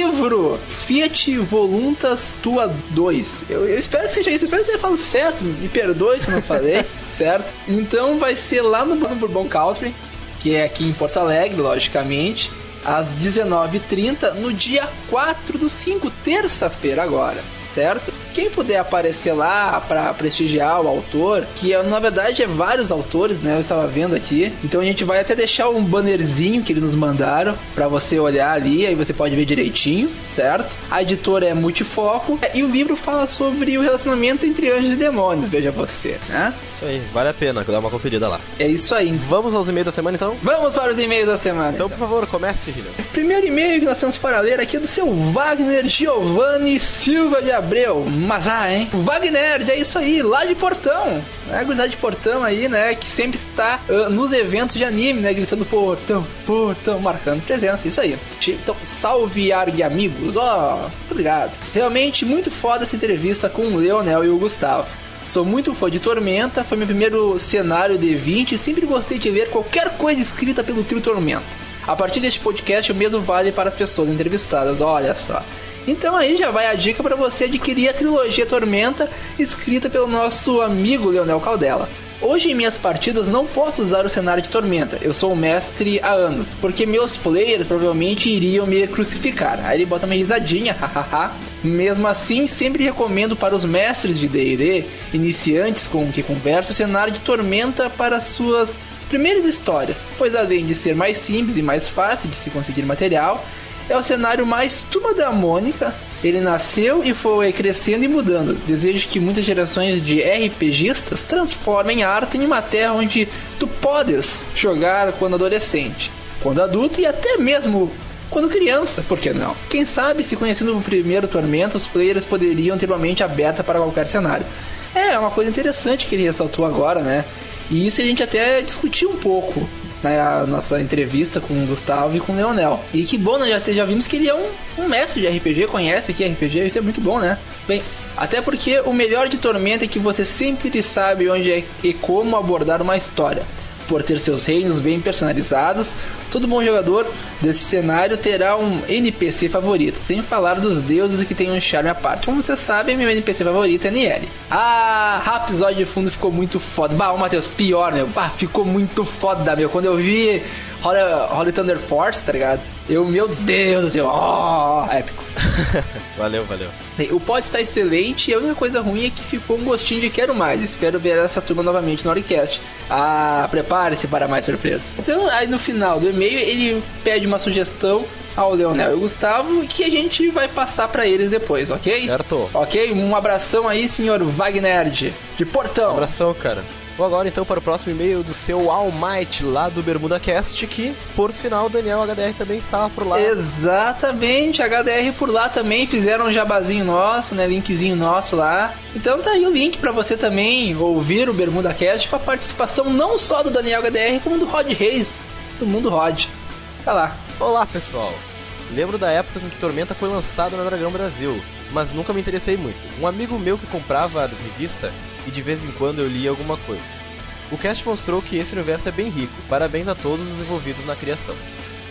Fiat Voluntas Tua 2. Eu, eu espero que seja isso, eu espero que tenha falado certo, me perdoe se eu não falei, certo? Então vai ser lá no, no Bourbon Country, que é aqui em Porto Alegre, logicamente, às 19h30, no dia 4 do 5, terça-feira agora. Certo? Quem puder aparecer lá para prestigiar o autor, que é, na verdade é vários autores, né? Eu estava vendo aqui. Então a gente vai até deixar um bannerzinho que eles nos mandaram para você olhar ali, aí você pode ver direitinho, certo? A editora é Multifoco e o livro fala sobre o relacionamento entre anjos e demônios, veja você, né? Isso aí, vale a pena dar uma conferida lá. É isso aí. Vamos aos e-mails da semana então? Vamos para os e-mails da semana. Então, por favor, comece, Rillian. Primeiro e-mail que nós temos para ler aqui é do seu Wagner Giovanni Silva de Abreu. Mas ah, hein? Wagner, é isso aí, lá de Portão. É a gurizada de Portão aí, né? Que sempre está uh, nos eventos de anime, né? Gritando Portão, Portão, marcando presença, isso aí. Então, salve Arg amigos, ó, oh, muito obrigado. Realmente muito foda essa entrevista com o Leonel e o Gustavo. Sou muito fã de Tormenta, foi meu primeiro cenário de 20 e sempre gostei de ler qualquer coisa escrita pelo trio Tormenta. A partir deste podcast, o mesmo vale para as pessoas entrevistadas, olha só. Então aí já vai a dica para você adquirir a trilogia Tormenta, escrita pelo nosso amigo Leonel Caldela. Hoje em minhas partidas não posso usar o cenário de Tormenta, eu sou o mestre há anos, porque meus players provavelmente iriam me crucificar. Aí ele bota uma risadinha, hahaha. Mesmo assim, sempre recomendo para os mestres de D&D, iniciantes com que converso, o cenário de Tormenta para suas primeiras histórias, pois além de ser mais simples e mais fácil de se conseguir material, é o cenário mais turma da Mônica. Ele nasceu e foi crescendo e mudando. Desejo que muitas gerações de RPGistas transformem a arte em uma terra onde tu podes jogar quando adolescente, quando adulto e até mesmo quando criança, por que não? Quem sabe se conhecendo o primeiro tormento, os players poderiam ter uma mente aberta para qualquer cenário. É uma coisa interessante que ele ressaltou agora, né? E isso a gente até discutiu um pouco na nossa entrevista com o Gustavo e com o Leonel. E que bom, nós já, já vimos que ele é um, um mestre de RPG, conhece aqui RPG, isso é muito bom, né? Bem, até porque o melhor de Tormenta é que você sempre sabe onde é e como abordar uma história por ter seus reinos bem personalizados, todo bom jogador deste cenário terá um NPC favorito, sem falar dos deuses que tem um charme à parte. Como você sabe, meu NPC favorito é Niele. Ah, Rhapsody de fundo ficou muito foda. Bah, ô Matheus, pior, meu. Bah, ficou muito foda, meu. Quando eu vi Holy, Holy Thunder Force, tá ligado? Eu, meu Deus do céu, ó, oh, épico. valeu, valeu. O pod está excelente e a única coisa ruim é que ficou um gostinho de quero mais. Espero ver essa turma novamente no Oricast. Ah, prepare-se para mais surpresas. Então, aí no final do e-mail, ele pede uma sugestão ao Leonel e ao Gustavo que a gente vai passar para eles depois, ok? Certo. Ok? Um abração aí, senhor Wagner de Portão. Um abração, cara. Vou agora então para o próximo e-mail do seu All Might lá do Bermuda Cast, que por sinal o Daniel HDR também estava por lá. Exatamente, HDR por lá também fizeram um jabazinho nosso, né, linkzinho nosso lá. Então tá aí o link para você também ouvir o Bermuda Cast com a participação não só do Daniel HDR, como do Rod Reis, do Mundo Rod. Tá lá. Olá, pessoal. Lembro da época em que Tormenta foi lançado na Dragão Brasil, mas nunca me interessei muito. Um amigo meu que comprava a revista e de vez em quando eu lia alguma coisa. O cast mostrou que esse universo é bem rico, parabéns a todos os envolvidos na criação.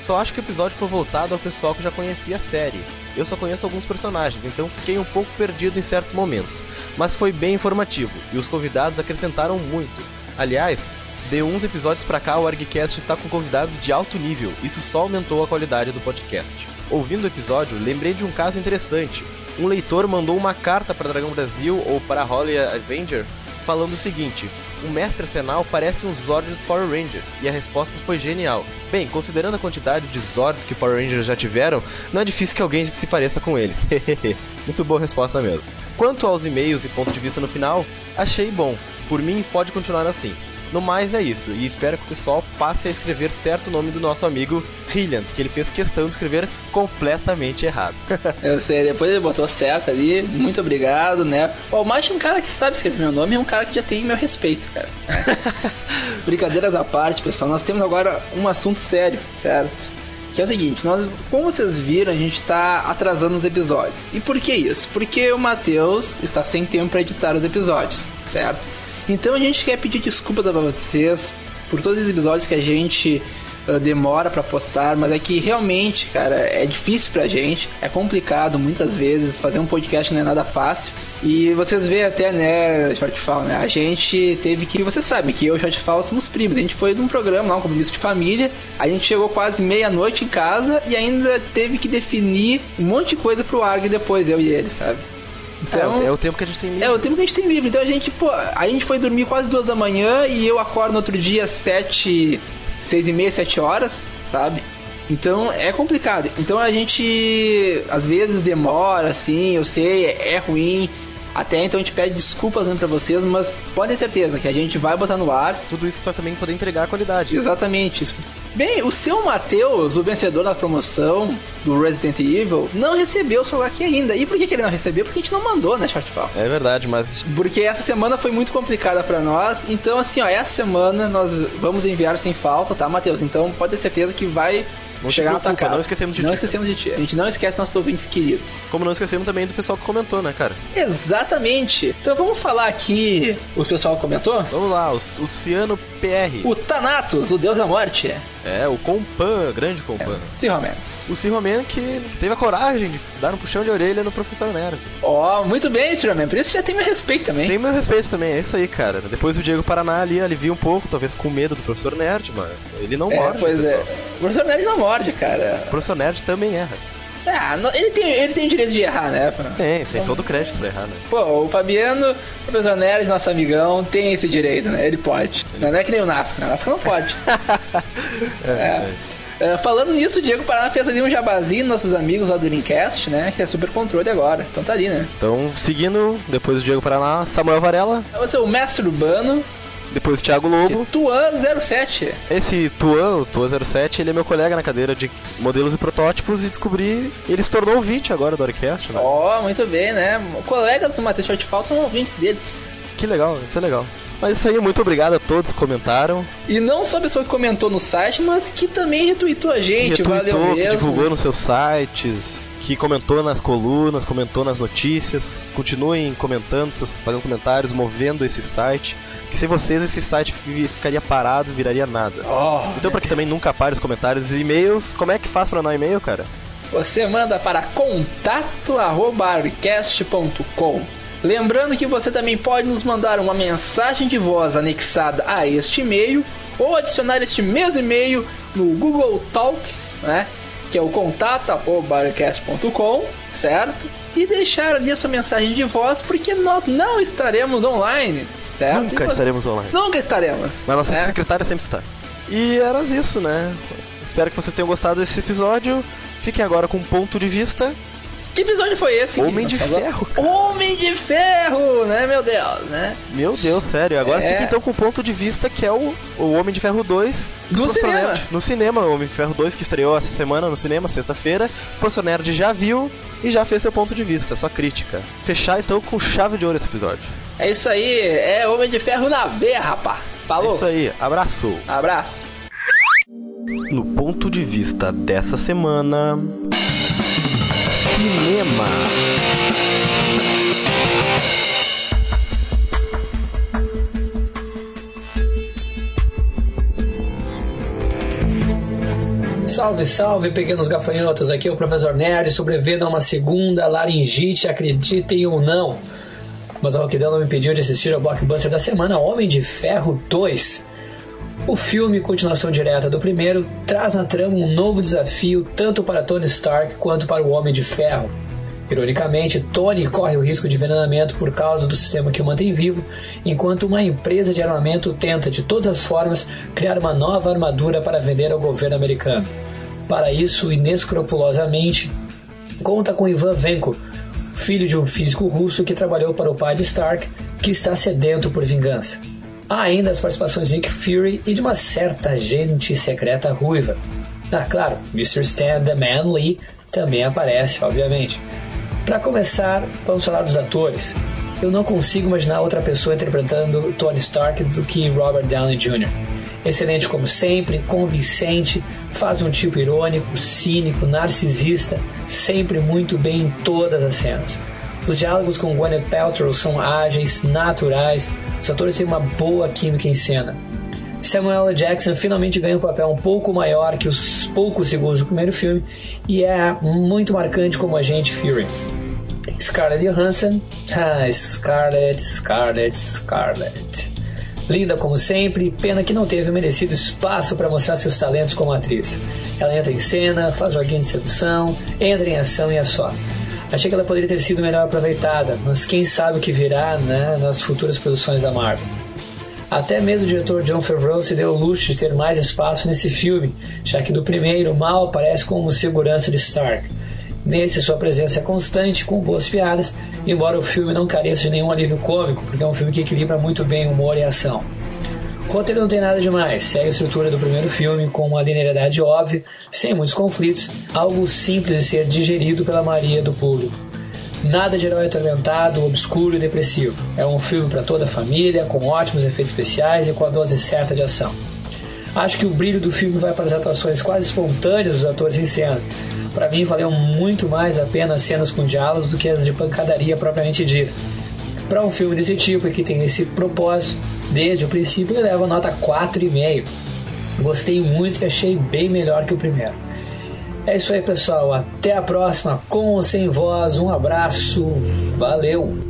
Só acho que o episódio foi voltado ao pessoal que já conhecia a série. Eu só conheço alguns personagens, então fiquei um pouco perdido em certos momentos. Mas foi bem informativo, e os convidados acrescentaram muito. Aliás, de uns episódios para cá o ArgCast está com convidados de alto nível, isso só aumentou a qualidade do podcast. Ouvindo o episódio, lembrei de um caso interessante um leitor mandou uma carta para Dragão Brasil ou para Holly Avenger falando o seguinte: o Mestre Arsenal parece um Zord dos Power Rangers, e a resposta foi genial. Bem, considerando a quantidade de Zords que Power Rangers já tiveram, não é difícil que alguém se pareça com eles. Muito boa resposta mesmo. Quanto aos e-mails e ponto de vista no final, achei bom. Por mim, pode continuar assim. No mais é isso, e espero que o pessoal passe a escrever certo o nome do nosso amigo Hillian, que ele fez questão de escrever completamente errado. Eu sei, depois ele botou certo ali, muito obrigado, né? O mais um cara que sabe escrever meu nome é um cara que já tem meu respeito, cara. Brincadeiras à parte, pessoal, nós temos agora um assunto sério, certo? Que é o seguinte, nós, como vocês viram, a gente está atrasando os episódios. E por que isso? Porque o Matheus está sem tempo para editar os episódios, certo? Então a gente quer pedir desculpa para vocês por todos os episódios que a gente uh, demora para postar, mas é que realmente, cara, é difícil pra gente, é complicado muitas vezes, fazer um podcast não é nada fácil. E vocês veem até, né, Shortfall, né? A gente teve que, você sabe que eu e o Shortfall somos primos, a gente foi num programa lá, um compromisso de família, a gente chegou quase meia-noite em casa e ainda teve que definir um monte de coisa pro ARG depois, eu e ele, sabe? Então, é, é, o tempo que a gente tem livre. É o tempo que a gente tem livre. Então a gente, pô, a gente foi dormir quase duas da manhã e eu acordo no outro dia sete, seis e meia, sete horas, sabe? Então é complicado. Então a gente às vezes demora, assim, eu sei, é, é ruim. Até então a gente pede desculpas para vocês, mas podem ter certeza que a gente vai botar no ar. Tudo isso para também poder entregar a qualidade. Exatamente. Isso Bem, o seu Matheus, o vencedor da promoção do Resident Evil, não recebeu o celular aqui ainda. E por que, que ele não recebeu? Porque a gente não mandou, né, Shortfall? É verdade, mas Porque essa semana foi muito complicada pra nós. Então, assim, ó, essa semana nós vamos enviar sem falta, tá, Matheus? Então pode ter certeza que vai Se chegar na tua casa. não esquecemos de Não ti, esquecemos de ti. A gente não esquece nossos ouvintes queridos. como não esquecemos também do pessoal que comentou, né, cara? Exatamente. Então vamos falar aqui. O pessoal comentou? Vamos lá, o, o Ciano PR. O Thanatos, o deus da morte. É, o Compan, grande Compan. Sim, Romero. O Romano que, que teve a coragem de dar um puxão de orelha no Professor Nerd. Ó, muito bem, Sr. Man. Por isso já tem meu respeito também. Tem meu respeito também, é isso aí, cara. Depois o Diego Paraná ali alivia um pouco, talvez com medo do Professor Nerd, mas ele não É, morde. pois é. O professor Nerd não morde, cara. O Professor Nerd também erra. Ah, ele, tem, ele tem o direito de errar, né? Tem, tem todo o crédito pra errar, né? Pô, o Fabiano, o professor Nerd, nosso amigão, tem esse direito, né? Ele pode. Não é que nem o Nasco, né? O Nasco não pode. É. É, falando nisso, o Diego Paraná fez ali um jabazinho nos nossos amigos lá do Dreamcast, né? Que é super controle agora. Então tá ali, né? Então, seguindo, depois do Diego Paraná, Samuel Varela, Você é o Mestre Urbano, depois o Thiago Lobo. Tuan07. Esse Tuan, o Tuan07, ele é meu colega na cadeira de modelos e protótipos e descobri. Ele se tornou ouvinte agora do Oricast, né? Ó, muito bem, né? Colegas do Matheus Shortfall são ouvintes dele. Que legal, isso é legal. Mas isso aí, muito obrigado a todos que comentaram. E não só a pessoa que comentou no site, mas que também retweetou a gente. Valeu retweetou, que mesmo. divulgou nos seus sites, que comentou nas colunas, comentou nas notícias. Continuem comentando, fazendo comentários, movendo esse site. Que sem vocês esse site fi- ficaria parado, viraria nada. Ó, Então, pra que também nunca pare os comentários e e-mails, como é que faz pra mandar e-mail, cara? Você manda para contato@arcast.com. Lembrando que você também pode nos mandar uma mensagem de voz anexada a este e-mail ou adicionar este mesmo e-mail no Google Talk, né? Que é o contato@arcast.com, certo? E deixar ali a sua mensagem de voz, porque nós não estaremos online, certo? Nunca você- estaremos online. Nunca estaremos. Mas nossa né? secretária sempre está. E era isso, né? Espero que vocês tenham gostado desse episódio. Fiquem agora com um ponto de vista. Que episódio foi esse? Homem de? Ferro. Homem de Ferro, né, meu Deus, né? Meu Deus, sério. Agora É. fica então com o ponto de vista que é o, o Homem de Ferro 2 Do Professor cinema. Nerd. No cinema, o Homem de Ferro 2 que estreou essa semana no cinema, sexta-feira. O Professor Nerd já viu e já fez seu ponto de vista, sua crítica. Fechar então com chave de ouro esse episódio. É isso aí, é Homem de Ferro na veia, rapá. Falou. É isso aí, abraço. Abraço. No ponto de vista dessa semana. Cinema. Salve, salve, pequenos gafanhotos. Aqui é o Professor Nerd, sobrevivendo a uma segunda laringite, acreditem ou não. Mas a Roquidão não me pediu de assistir ao blockbuster da semana, Homem de Ferro 2. O filme, continuação direta do primeiro, traz na trama um novo desafio tanto para Tony Stark quanto para o Homem de Ferro. Ironicamente, Tony corre o risco de envenenamento por causa do sistema que o mantém vivo, enquanto uma empresa de armamento tenta, de todas as formas, criar uma nova armadura para vender ao governo americano. Para isso, inescrupulosamente, conta com Ivan Venko, filho de um físico russo que trabalhou para o pai de Stark, que está sedento por vingança. Há ainda as participações de Nick Fury e de uma certa agente secreta ruiva. Ah, claro, Mr. Stan The Man Lee também aparece, obviamente. Para começar, vamos falar dos atores. Eu não consigo imaginar outra pessoa interpretando Tony Stark do que Robert Downey Jr. Excelente como sempre, convincente, faz um tipo irônico, cínico, narcisista, sempre muito bem em todas as cenas. Os diálogos com Gwyneth Paltrow são ágeis, naturais, os atores têm uma boa química em cena. Samuel L. Jackson finalmente ganha um papel um pouco maior que os poucos segundos do primeiro filme e é muito marcante como agente Fury. Scarlett Johansson, ah, Scarlett, Scarlett, Scarlett. Linda como sempre, pena que não teve o merecido espaço para mostrar seus talentos como atriz. Ela entra em cena, faz joguinho de sedução, entra em ação e é só. Achei que ela poderia ter sido melhor aproveitada, mas quem sabe o que virá né, nas futuras produções da Marvel. Até mesmo o diretor John Favreau se deu o luxo de ter mais espaço nesse filme, já que do primeiro mal aparece como segurança de Stark. Nesse, sua presença é constante, com boas piadas, embora o filme não careça de nenhum alívio cômico, porque é um filme que equilibra muito bem humor e ação. Roteiro não tem nada demais, segue a estrutura do primeiro filme com uma linearidade óbvia, sem muitos conflitos, algo simples de ser digerido pela maioria do público. Nada de herói atormentado, obscuro e depressivo. É um filme para toda a família, com ótimos efeitos especiais e com a dose certa de ação. Acho que o brilho do filme vai para as atuações quase espontâneas dos atores em cena. Para mim, valeu muito mais a pena as cenas com diálogos do que as de pancadaria propriamente ditas. Para um filme desse tipo e que tem esse propósito, desde o princípio ele leva nota 4,5. Gostei muito e achei bem melhor que o primeiro. É isso aí, pessoal. Até a próxima, com ou sem voz. Um abraço. Valeu!